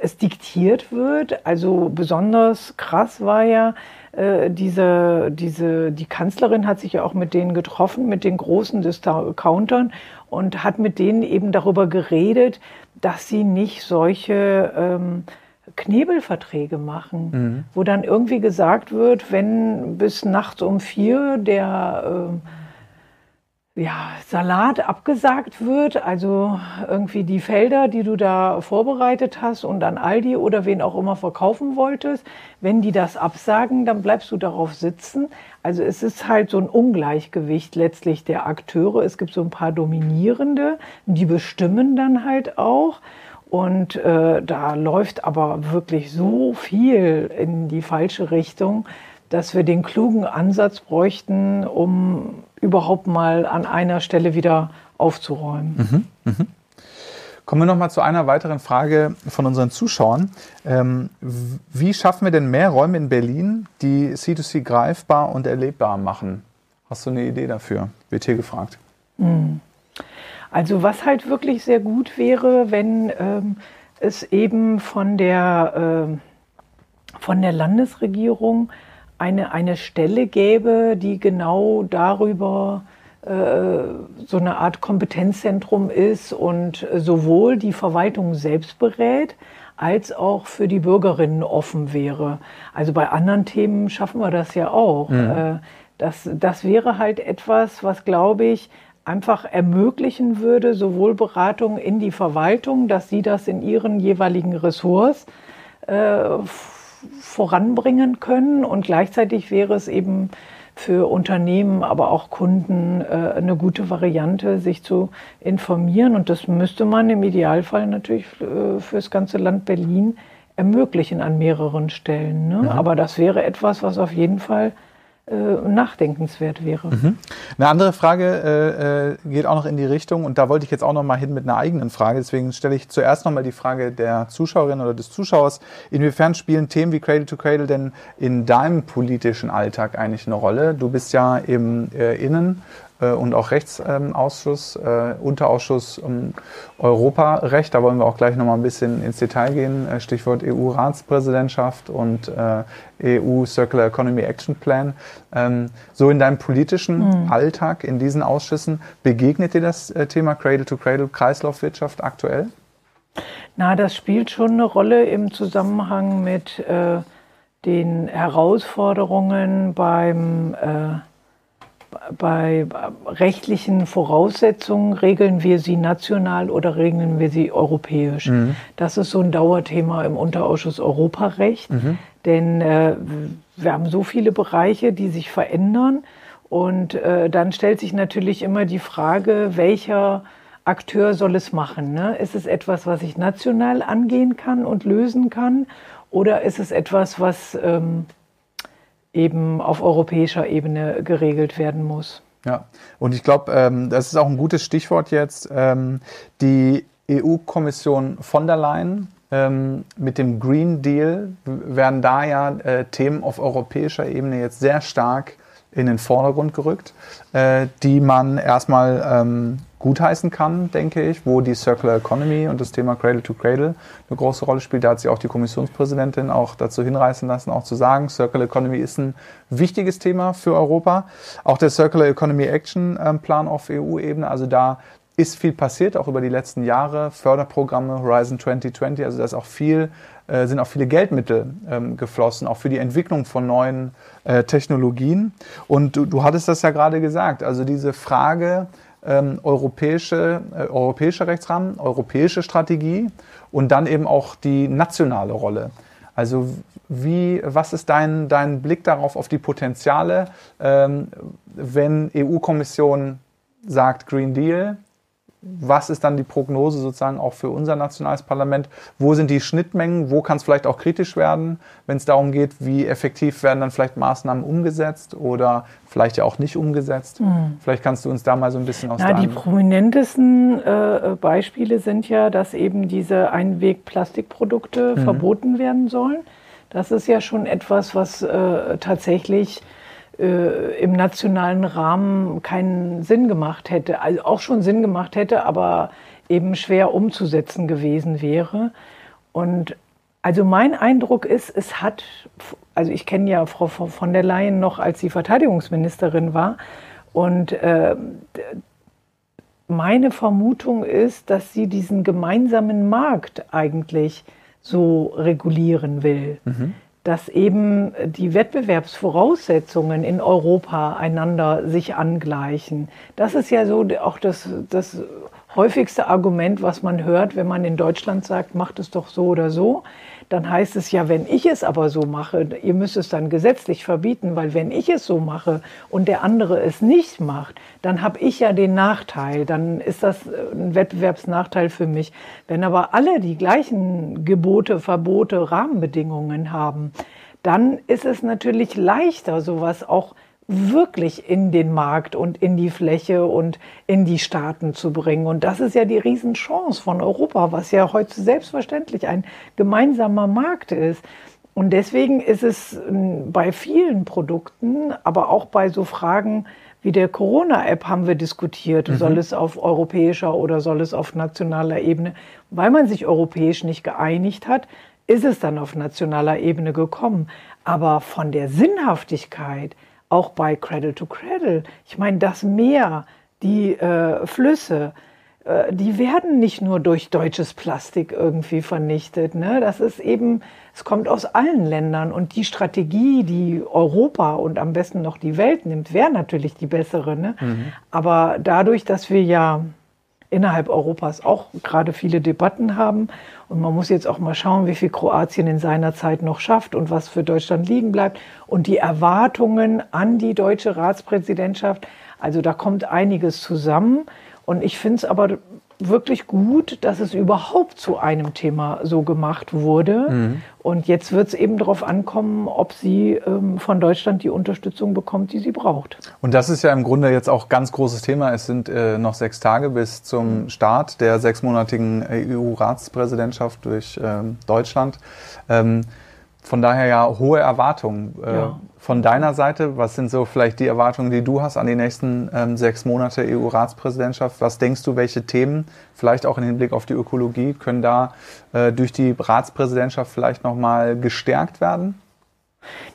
es diktiert wird. Also besonders krass war ja, äh, diese, diese, die Kanzlerin hat sich ja auch mit denen getroffen, mit den großen Discountern und hat mit denen eben darüber geredet, dass sie nicht solche ähm, Knebelverträge machen, mhm. wo dann irgendwie gesagt wird, wenn bis nachts um vier der ähm, ja, Salat abgesagt wird, also irgendwie die Felder, die du da vorbereitet hast und an Aldi oder wen auch immer verkaufen wolltest, wenn die das absagen, dann bleibst du darauf sitzen. Also es ist halt so ein Ungleichgewicht letztlich der Akteure. Es gibt so ein paar Dominierende, die bestimmen dann halt auch. Und äh, da läuft aber wirklich so viel in die falsche Richtung, dass wir den klugen Ansatz bräuchten, um überhaupt mal an einer Stelle wieder aufzuräumen. Mhm, mh. Kommen wir noch mal zu einer weiteren Frage von unseren Zuschauern. Ähm, wie schaffen wir denn mehr Räume in Berlin, die C2C greifbar und erlebbar machen? Hast du eine Idee dafür? Wird hier gefragt. Hm. Also was halt wirklich sehr gut wäre, wenn ähm, es eben von der, äh, von der Landesregierung eine, eine Stelle gäbe, die genau darüber äh, so eine Art Kompetenzzentrum ist und sowohl die Verwaltung selbst berät, als auch für die Bürgerinnen offen wäre. Also bei anderen Themen schaffen wir das ja auch. Mhm. Äh, das, das wäre halt etwas, was, glaube ich, einfach ermöglichen würde, sowohl Beratung in die Verwaltung, dass sie das in ihren jeweiligen Ressorts äh, voranbringen können. Und gleichzeitig wäre es eben für Unternehmen, aber auch Kunden äh, eine gute Variante, sich zu informieren. Und das müsste man im Idealfall natürlich äh, für das ganze Land Berlin ermöglichen an mehreren Stellen. Ne? Mhm. Aber das wäre etwas, was auf jeden Fall nachdenkenswert wäre. Mhm. Eine andere Frage äh, äh, geht auch noch in die Richtung und da wollte ich jetzt auch noch mal hin mit einer eigenen Frage. Deswegen stelle ich zuerst noch mal die Frage der Zuschauerin oder des Zuschauers: Inwiefern spielen Themen wie Cradle to Cradle denn in deinem politischen Alltag eigentlich eine Rolle? Du bist ja im äh, Innen- äh, und auch Rechtsausschuss, äh, Unterausschuss um Europarecht. Da wollen wir auch gleich noch mal ein bisschen ins Detail gehen. Äh, Stichwort EU-Ratspräsidentschaft und EU Circular Economy Action Plan. Ähm, so in deinem politischen mhm. Alltag in diesen Ausschüssen begegnet dir das Thema Cradle to Cradle Kreislaufwirtschaft aktuell? Na, das spielt schon eine Rolle im Zusammenhang mit äh, den Herausforderungen beim äh, bei rechtlichen Voraussetzungen regeln wir sie national oder regeln wir sie europäisch. Mhm. Das ist so ein Dauerthema im Unterausschuss Europarecht, mhm. denn äh, wir haben so viele Bereiche, die sich verändern und äh, dann stellt sich natürlich immer die Frage, welcher Akteur soll es machen? Ne? Ist es etwas, was ich national angehen kann und lösen kann oder ist es etwas, was ähm, eben auf europäischer Ebene geregelt werden muss. Ja, und ich glaube, ähm, das ist auch ein gutes Stichwort jetzt. Ähm, die EU-Kommission von der Leyen ähm, mit dem Green Deal werden da ja äh, Themen auf europäischer Ebene jetzt sehr stark in den Vordergrund gerückt, äh, die man erstmal ähm, gutheißen kann, denke ich, wo die Circular Economy und das Thema Cradle to Cradle eine große Rolle spielt. Da hat sich auch die Kommissionspräsidentin auch dazu hinreißen lassen, auch zu sagen, Circular Economy ist ein wichtiges Thema für Europa. Auch der Circular Economy Action ähm, Plan auf EU-Ebene, also da ist viel passiert, auch über die letzten Jahre. Förderprogramme Horizon 2020, also da ist auch viel, äh, sind auch viele Geldmittel ähm, geflossen, auch für die Entwicklung von neuen äh, Technologien. Und du, du hattest das ja gerade gesagt, also diese Frage, ähm, europäische, äh, europäische Rechtsrahmen, europäische Strategie und dann eben auch die nationale Rolle. Also wie, was ist dein, dein Blick darauf, auf die Potenziale, ähm, wenn EU-Kommission sagt Green Deal, was ist dann die Prognose sozusagen auch für unser nationales Parlament? Wo sind die Schnittmengen? Wo kann es vielleicht auch kritisch werden, wenn es darum geht, wie effektiv werden dann vielleicht Maßnahmen umgesetzt oder vielleicht ja auch nicht umgesetzt? Mhm. Vielleicht kannst du uns da mal so ein bisschen aus Na, Die prominentesten äh, Beispiele sind ja, dass eben diese Einweg-Plastikprodukte mhm. verboten werden sollen. Das ist ja schon etwas, was äh, tatsächlich äh, im nationalen Rahmen keinen Sinn gemacht hätte, also auch schon Sinn gemacht hätte, aber eben schwer umzusetzen gewesen wäre. Und also mein Eindruck ist, es hat, also ich kenne ja Frau von der Leyen noch, als sie Verteidigungsministerin war. Und äh, meine Vermutung ist, dass sie diesen gemeinsamen Markt eigentlich so regulieren will. Mhm dass eben die Wettbewerbsvoraussetzungen in Europa einander sich angleichen. Das ist ja so auch das, das häufigste Argument, was man hört, wenn man in Deutschland sagt, macht es doch so oder so dann heißt es ja, wenn ich es aber so mache, ihr müsst es dann gesetzlich verbieten, weil wenn ich es so mache und der andere es nicht macht, dann habe ich ja den Nachteil, dann ist das äh, ein Wettbewerbsnachteil für mich. Wenn aber alle die gleichen Gebote, Verbote, Rahmenbedingungen haben, dann ist es natürlich leichter, sowas auch wirklich in den Markt und in die Fläche und in die Staaten zu bringen. Und das ist ja die Riesenchance von Europa, was ja heute selbstverständlich ein gemeinsamer Markt ist. Und deswegen ist es ähm, bei vielen Produkten, aber auch bei so Fragen wie der Corona-App haben wir diskutiert, mhm. soll es auf europäischer oder soll es auf nationaler Ebene, weil man sich europäisch nicht geeinigt hat, ist es dann auf nationaler Ebene gekommen. Aber von der Sinnhaftigkeit, auch bei Cradle to Cradle. Ich meine, das Meer, die äh, Flüsse, äh, die werden nicht nur durch deutsches Plastik irgendwie vernichtet. Ne? Das ist eben, es kommt aus allen Ländern und die Strategie, die Europa und am besten noch die Welt nimmt, wäre natürlich die bessere. Ne? Mhm. Aber dadurch, dass wir ja innerhalb Europas auch gerade viele Debatten haben. Und man muss jetzt auch mal schauen, wie viel Kroatien in seiner Zeit noch schafft und was für Deutschland liegen bleibt. Und die Erwartungen an die deutsche Ratspräsidentschaft. Also da kommt einiges zusammen. Und ich finde es aber wirklich gut, dass es überhaupt zu einem Thema so gemacht wurde. Mhm. Und jetzt wird es eben darauf ankommen, ob sie ähm, von Deutschland die Unterstützung bekommt, die sie braucht. Und das ist ja im Grunde jetzt auch ganz großes Thema. Es sind äh, noch sechs Tage bis zum Start der sechsmonatigen EU-Ratspräsidentschaft durch ähm, Deutschland. Ähm, von daher ja hohe Erwartungen. Äh, ja. Von deiner Seite, was sind so vielleicht die Erwartungen, die du hast an die nächsten ähm, sechs Monate EU-Ratspräsidentschaft? Was denkst du, welche Themen, vielleicht auch im Hinblick auf die Ökologie, können da äh, durch die Ratspräsidentschaft vielleicht nochmal gestärkt werden?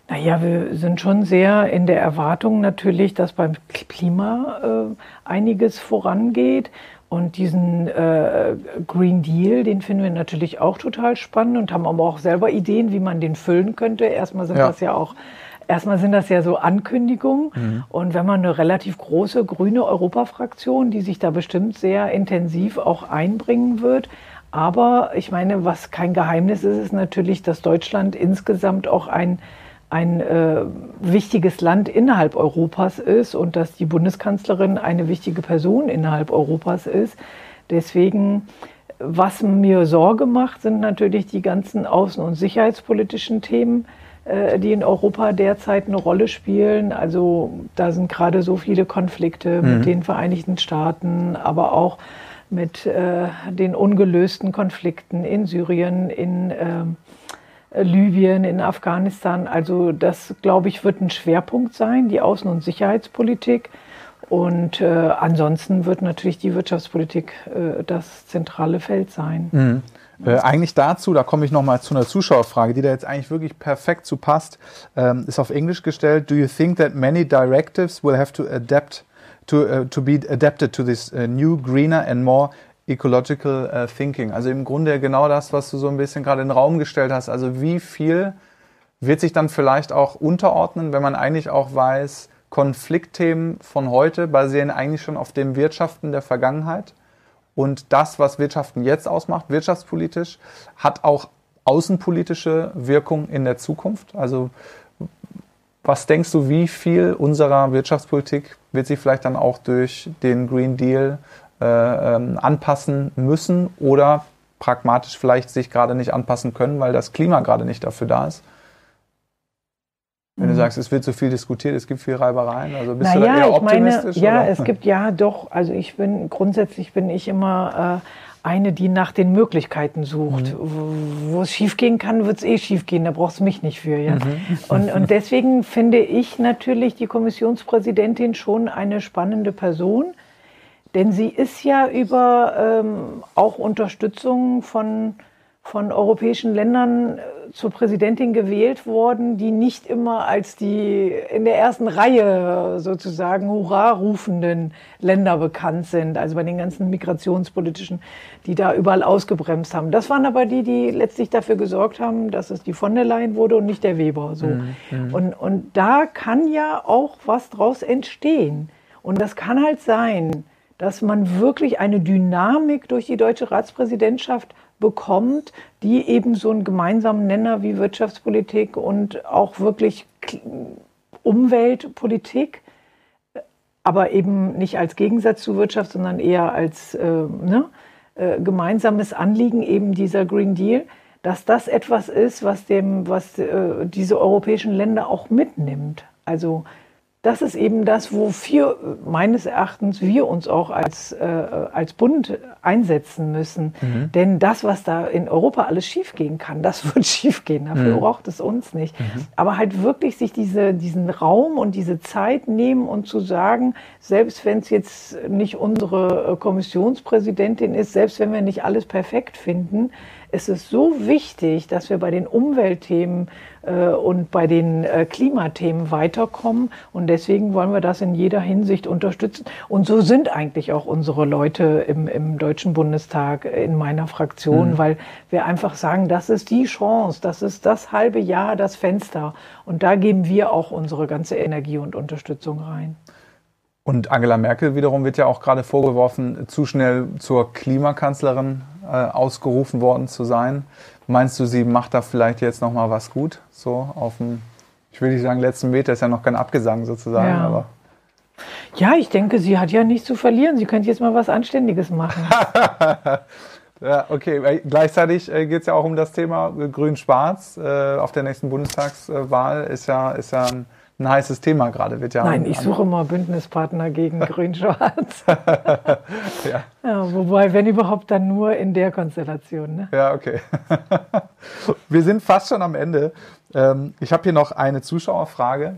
Naja, wir sind schon sehr in der Erwartung natürlich, dass beim Klima äh, einiges vorangeht. Und diesen äh, Green Deal, den finden wir natürlich auch total spannend und haben aber auch selber Ideen, wie man den füllen könnte. Erstmal sind ja. das ja auch Erstmal sind das ja so Ankündigungen. Mhm. Und wenn man eine relativ große grüne Europafraktion, die sich da bestimmt sehr intensiv auch einbringen wird. Aber ich meine, was kein Geheimnis ist, ist natürlich, dass Deutschland insgesamt auch ein, ein äh, wichtiges Land innerhalb Europas ist und dass die Bundeskanzlerin eine wichtige Person innerhalb Europas ist. Deswegen, was mir Sorge macht, sind natürlich die ganzen außen- und sicherheitspolitischen Themen die in Europa derzeit eine Rolle spielen. Also da sind gerade so viele Konflikte mhm. mit den Vereinigten Staaten, aber auch mit äh, den ungelösten Konflikten in Syrien, in äh, Libyen, in Afghanistan. Also das, glaube ich, wird ein Schwerpunkt sein, die Außen- und Sicherheitspolitik. Und äh, ansonsten wird natürlich die Wirtschaftspolitik äh, das zentrale Feld sein. Mhm. Äh, eigentlich dazu, da komme ich nochmal zu einer Zuschauerfrage, die da jetzt eigentlich wirklich perfekt zu passt, ähm, ist auf Englisch gestellt. Do you think that many directives will have to adapt to, uh, to be adapted to this uh, new, greener and more ecological uh, thinking? Also im Grunde genau das, was du so ein bisschen gerade in den Raum gestellt hast. Also wie viel wird sich dann vielleicht auch unterordnen, wenn man eigentlich auch weiß, Konfliktthemen von heute basieren eigentlich schon auf dem Wirtschaften der Vergangenheit? Und das, was Wirtschaften jetzt ausmacht, wirtschaftspolitisch, hat auch außenpolitische Wirkung in der Zukunft? Also was denkst du, wie viel unserer Wirtschaftspolitik wird sich vielleicht dann auch durch den Green Deal äh, ähm, anpassen müssen oder pragmatisch vielleicht sich gerade nicht anpassen können, weil das Klima gerade nicht dafür da ist? Wenn du mhm. sagst, es wird so viel diskutiert, es gibt viel Reibereien, also bist naja, du da eher optimistisch? Meine, ja, oder? es gibt ja doch, also ich bin, grundsätzlich bin ich immer äh, eine, die nach den Möglichkeiten sucht. Mhm. Wo es schiefgehen kann, wird es eh schiefgehen, da brauchst du mich nicht für. Ja? Mhm. Und, und deswegen finde ich natürlich die Kommissionspräsidentin schon eine spannende Person, denn sie ist ja über ähm, auch Unterstützung von von europäischen Ländern äh, zur Präsidentin gewählt worden, die nicht immer als die in der ersten Reihe sozusagen Hurra rufenden Länder bekannt sind. Also bei den ganzen migrationspolitischen, die da überall ausgebremst haben. Das waren aber die, die letztlich dafür gesorgt haben, dass es die von der Leyen wurde und nicht der Weber. So. Mhm. mhm. Und, und da kann ja auch was draus entstehen. Und das kann halt sein, dass man wirklich eine Dynamik durch die deutsche Ratspräsidentschaft bekommt, die eben so einen gemeinsamen Nenner wie Wirtschaftspolitik und auch wirklich Umweltpolitik, aber eben nicht als Gegensatz zu Wirtschaft, sondern eher als äh, ne, äh, gemeinsames Anliegen eben dieser Green Deal, dass das etwas ist, was dem, was äh, diese europäischen Länder auch mitnimmt. Also das ist eben das, wofür meines Erachtens wir uns auch als, äh, als Bund einsetzen müssen. Mhm. Denn das, was da in Europa alles schiefgehen kann, das wird schiefgehen. Dafür mhm. braucht es uns nicht. Mhm. Aber halt wirklich sich diese, diesen Raum und diese Zeit nehmen und zu sagen, selbst wenn es jetzt nicht unsere äh, Kommissionspräsidentin ist, selbst wenn wir nicht alles perfekt finden, es ist so wichtig, dass wir bei den Umweltthemen und bei den äh, Klimathemen weiterkommen. Und deswegen wollen wir das in jeder Hinsicht unterstützen. Und so sind eigentlich auch unsere Leute im, im Deutschen Bundestag in meiner Fraktion, mhm. weil wir einfach sagen, das ist die Chance, das ist das halbe Jahr, das Fenster. Und da geben wir auch unsere ganze Energie und Unterstützung rein. Und Angela Merkel wiederum wird ja auch gerade vorgeworfen, zu schnell zur Klimakanzlerin äh, ausgerufen worden zu sein. Meinst du, sie macht da vielleicht jetzt noch mal was gut? So auf dem, ich will nicht sagen letzten Meter, ist ja noch kein Abgesang sozusagen, ja. aber. Ja, ich denke, sie hat ja nichts zu verlieren. Sie könnte jetzt mal was Anständiges machen. ja, okay. Gleichzeitig äh, geht es ja auch um das Thema Grün-Schwarz. Äh, auf der nächsten Bundestagswahl ist ja, ist ja ein ein heißes Thema gerade. Wird ja Nein, ich suche immer Bündnispartner gegen Grün-Schwarz. ja. ja. Wobei, wenn überhaupt, dann nur in der Konstellation. Ne? Ja, okay. Wir sind fast schon am Ende. Ähm, ich habe hier noch eine Zuschauerfrage.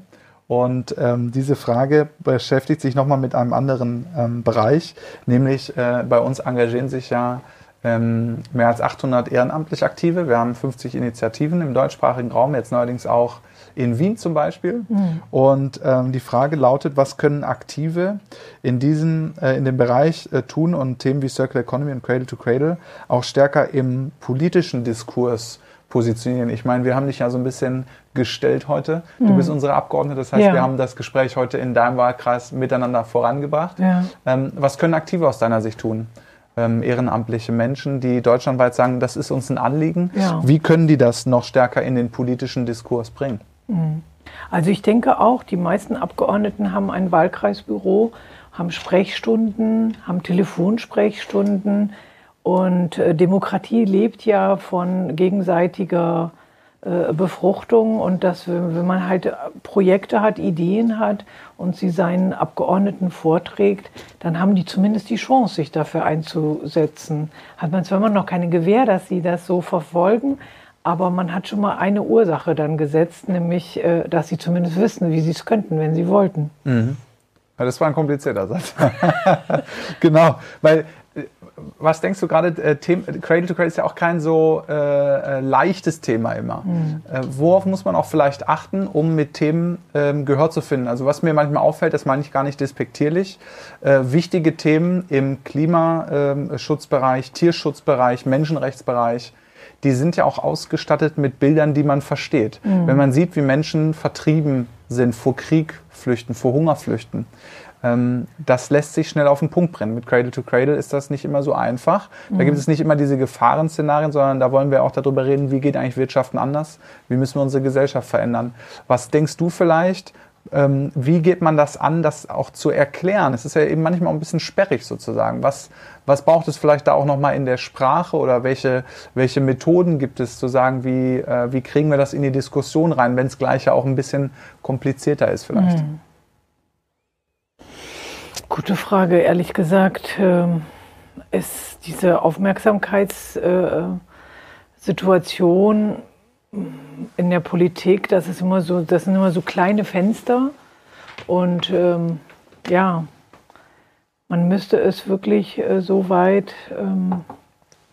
Und ähm, diese Frage beschäftigt sich nochmal mit einem anderen ähm, Bereich, nämlich äh, bei uns engagieren sich ja ähm, mehr als 800 ehrenamtlich Aktive. Wir haben 50 Initiativen im deutschsprachigen Raum, jetzt neuerdings auch in Wien zum Beispiel. Mhm. Und ähm, die Frage lautet, was können Aktive in, diesem, äh, in dem Bereich äh, tun und Themen wie Circular Economy und Cradle to Cradle auch stärker im politischen Diskurs positionieren. Ich meine, wir haben dich ja so ein bisschen gestellt heute. Du mhm. bist unsere Abgeordnete, das heißt, ja. wir haben das Gespräch heute in deinem Wahlkreis miteinander vorangebracht. Ja. Ähm, was können Aktive aus deiner Sicht tun? Ähm, ehrenamtliche Menschen, die deutschlandweit sagen, das ist uns ein Anliegen. Ja. Wie können die das noch stärker in den politischen Diskurs bringen? Mhm. Also ich denke auch, die meisten Abgeordneten haben ein Wahlkreisbüro, haben Sprechstunden, haben Telefonsprechstunden und äh, Demokratie lebt ja von gegenseitiger äh, Befruchtung und dass wenn man halt Projekte hat, Ideen hat und sie seinen Abgeordneten vorträgt, dann haben die zumindest die Chance, sich dafür einzusetzen. Hat man zwar immer noch keine Gewähr, dass sie das so verfolgen, aber man hat schon mal eine Ursache dann gesetzt, nämlich, äh, dass sie zumindest wissen, wie sie es könnten, wenn sie wollten. Mhm. Ja, das war ein komplizierter Satz. genau, weil äh, was denkst du gerade, äh, Cradle to Cradle ist ja auch kein so äh, äh, leichtes Thema immer. Mhm. Äh, worauf muss man auch vielleicht achten, um mit Themen ähm, Gehör zu finden? Also was mir manchmal auffällt, das meine ich gar nicht despektierlich, wichtige Themen im Klimaschutzbereich, Tierschutzbereich, Menschenrechtsbereich, die sind ja auch ausgestattet mit Bildern, die man versteht. Mhm. Wenn man sieht, wie Menschen vertrieben sind, vor Krieg flüchten, vor Hunger flüchten, ähm, das lässt sich schnell auf den Punkt bringen. Mit Cradle to Cradle ist das nicht immer so einfach. Da mhm. gibt es nicht immer diese Gefahrenszenarien, sondern da wollen wir auch darüber reden, wie geht eigentlich Wirtschaften anders, wie müssen wir unsere Gesellschaft verändern. Was denkst du vielleicht, ähm, wie geht man das an, das auch zu erklären? Es ist ja eben manchmal ein bisschen sperrig sozusagen. Was, was braucht es vielleicht da auch nochmal in der Sprache oder welche, welche Methoden gibt es zu sagen, wie, äh, wie kriegen wir das in die Diskussion rein, wenn es gleich ja auch ein bisschen komplizierter ist vielleicht? Mhm. Gute Frage, ehrlich gesagt. Ähm, ist diese Aufmerksamkeitssituation in der Politik, das ist immer so, das sind immer so kleine Fenster und ähm, ja, man müsste es wirklich äh, so weit. Ähm,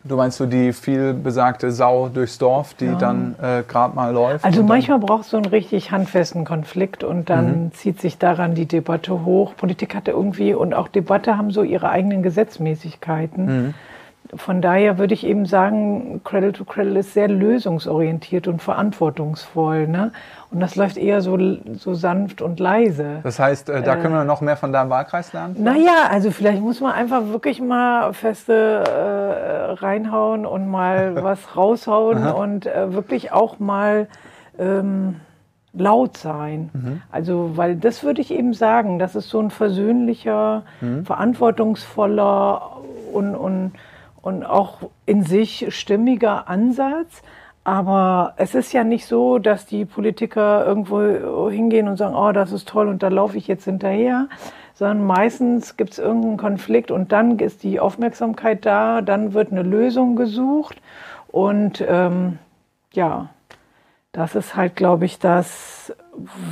du meinst so die viel besagte Sau durchs Dorf, die ja. dann äh, gerade mal läuft? Also manchmal braucht es so einen richtig handfesten Konflikt und dann mhm. zieht sich daran die Debatte hoch. Politik hatte irgendwie und auch Debatte haben so ihre eigenen Gesetzmäßigkeiten. Mhm. Von daher würde ich eben sagen, Cradle to Cradle ist sehr lösungsorientiert und verantwortungsvoll. Ne? Und das läuft eher so, so sanft und leise. Das heißt, äh, da äh, können wir noch mehr von deinem Wahlkreis lernen? Naja, also vielleicht muss man einfach wirklich mal feste äh, reinhauen und mal was raushauen und äh, wirklich auch mal ähm, laut sein. Mhm. Also, weil das würde ich eben sagen, das ist so ein versöhnlicher, mhm. verantwortungsvoller und, und und auch in sich stimmiger Ansatz. Aber es ist ja nicht so, dass die Politiker irgendwo hingehen und sagen, oh, das ist toll und da laufe ich jetzt hinterher, sondern meistens gibt es irgendeinen Konflikt und dann ist die Aufmerksamkeit da, dann wird eine Lösung gesucht und ähm, ja, das ist halt, glaube ich, das,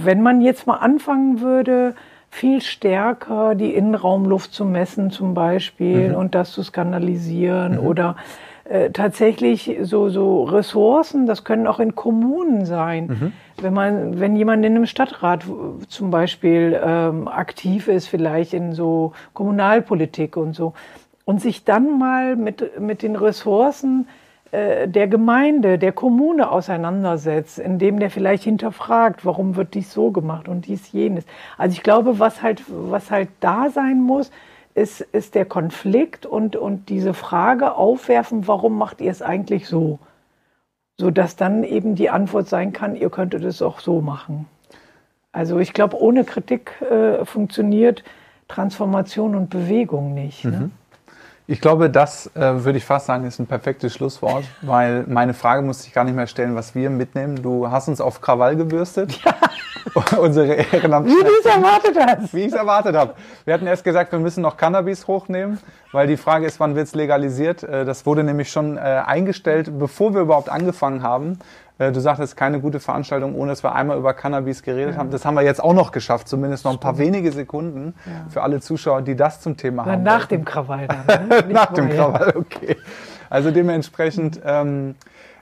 wenn man jetzt mal anfangen würde, viel stärker die Innenraumluft zu messen zum Beispiel mhm. und das zu skandalisieren mhm. oder äh, tatsächlich so, so Ressourcen, das können auch in Kommunen sein. Mhm. Wenn man, wenn jemand in einem Stadtrat zum Beispiel ähm, aktiv ist, vielleicht in so Kommunalpolitik und so, und sich dann mal mit, mit den Ressourcen der Gemeinde, der Kommune auseinandersetzt, indem der vielleicht hinterfragt, warum wird dies so gemacht und dies jenes. Also ich glaube, was halt, was halt da sein muss, ist, ist der Konflikt und, und diese Frage aufwerfen, warum macht ihr es eigentlich so? Sodass dann eben die Antwort sein kann, ihr könntet es auch so machen. Also ich glaube, ohne Kritik äh, funktioniert Transformation und Bewegung nicht. Ne? Mhm. Ne? Ich glaube, das äh, würde ich fast sagen, ist ein perfektes Schlusswort, weil meine Frage musste ich gar nicht mehr stellen, was wir mitnehmen. Du hast uns auf Krawall gebürstet. Ja. Unsere Ehrenamtlichen. Wie du es erwartet hast. Wie ich es erwartet habe. Wir hatten erst gesagt, wir müssen noch Cannabis hochnehmen, weil die Frage ist, wann wird es legalisiert? Äh, das wurde nämlich schon äh, eingestellt, bevor wir überhaupt angefangen haben. Äh, du sagtest, keine gute Veranstaltung, ohne dass wir einmal über Cannabis geredet ja. haben. Das haben wir jetzt auch noch geschafft, zumindest noch ein paar wenige Sekunden ja. für alle Zuschauer, die das zum Thema Na, haben. Nach dem Krawall dann. Ne? nach dem Krawall, okay. Also dementsprechend ähm,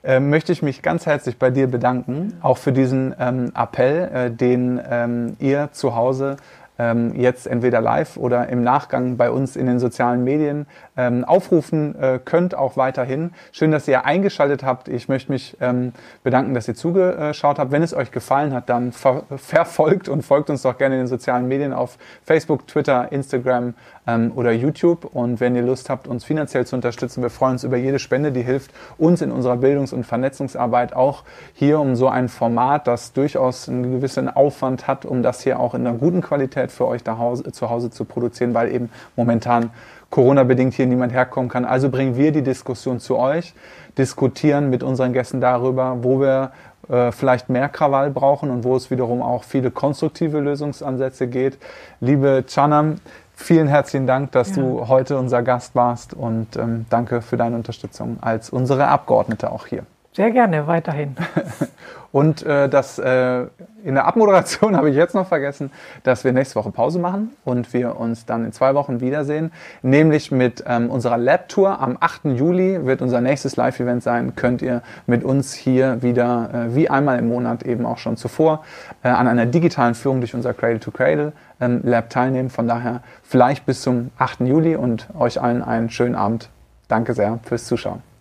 äh, möchte ich mich ganz herzlich bei dir bedanken, auch für diesen ähm, Appell, äh, den ähm, ihr zu Hause ähm, jetzt entweder live oder im Nachgang bei uns in den sozialen Medien ähm, aufrufen äh, könnt, auch weiterhin. Schön, dass ihr eingeschaltet habt. Ich möchte mich ähm, bedanken, dass ihr zugeschaut habt. Wenn es euch gefallen hat, dann ver verfolgt und folgt uns doch gerne in den sozialen Medien auf Facebook, Twitter, Instagram ähm, oder YouTube. Und wenn ihr Lust habt, uns finanziell zu unterstützen, wir freuen uns über jede Spende, die hilft uns in unserer Bildungs- und Vernetzungsarbeit auch hier um so ein Format, das durchaus einen gewissen Aufwand hat, um das hier auch in einer guten Qualität für euch zu Hause zu produzieren, weil eben momentan Corona-bedingt hier niemand herkommen kann. Also bringen wir die Diskussion zu euch, diskutieren mit unseren Gästen darüber, wo wir äh, vielleicht mehr Krawall brauchen und wo es wiederum auch viele konstruktive Lösungsansätze geht. Liebe Chanam, vielen herzlichen Dank, dass ja. du heute unser Gast warst und ähm, danke für deine Unterstützung als unsere Abgeordnete auch hier. Sehr gerne, weiterhin. Und äh, das äh, in der Abmoderation habe ich jetzt noch vergessen, dass wir nächste Woche Pause machen und wir uns dann in zwei Wochen wiedersehen, nämlich mit ähm, unserer Lab-Tour. Am 8. Juli wird unser nächstes Live-Event sein. Könnt ihr mit uns hier wieder, äh, wie einmal im Monat eben auch schon zuvor, äh, an einer digitalen Führung durch unser Cradle-to-Cradle ähm, Lab teilnehmen. Von daher vielleicht bis zum 8. Juli und euch allen einen schönen Abend. Danke sehr fürs Zuschauen.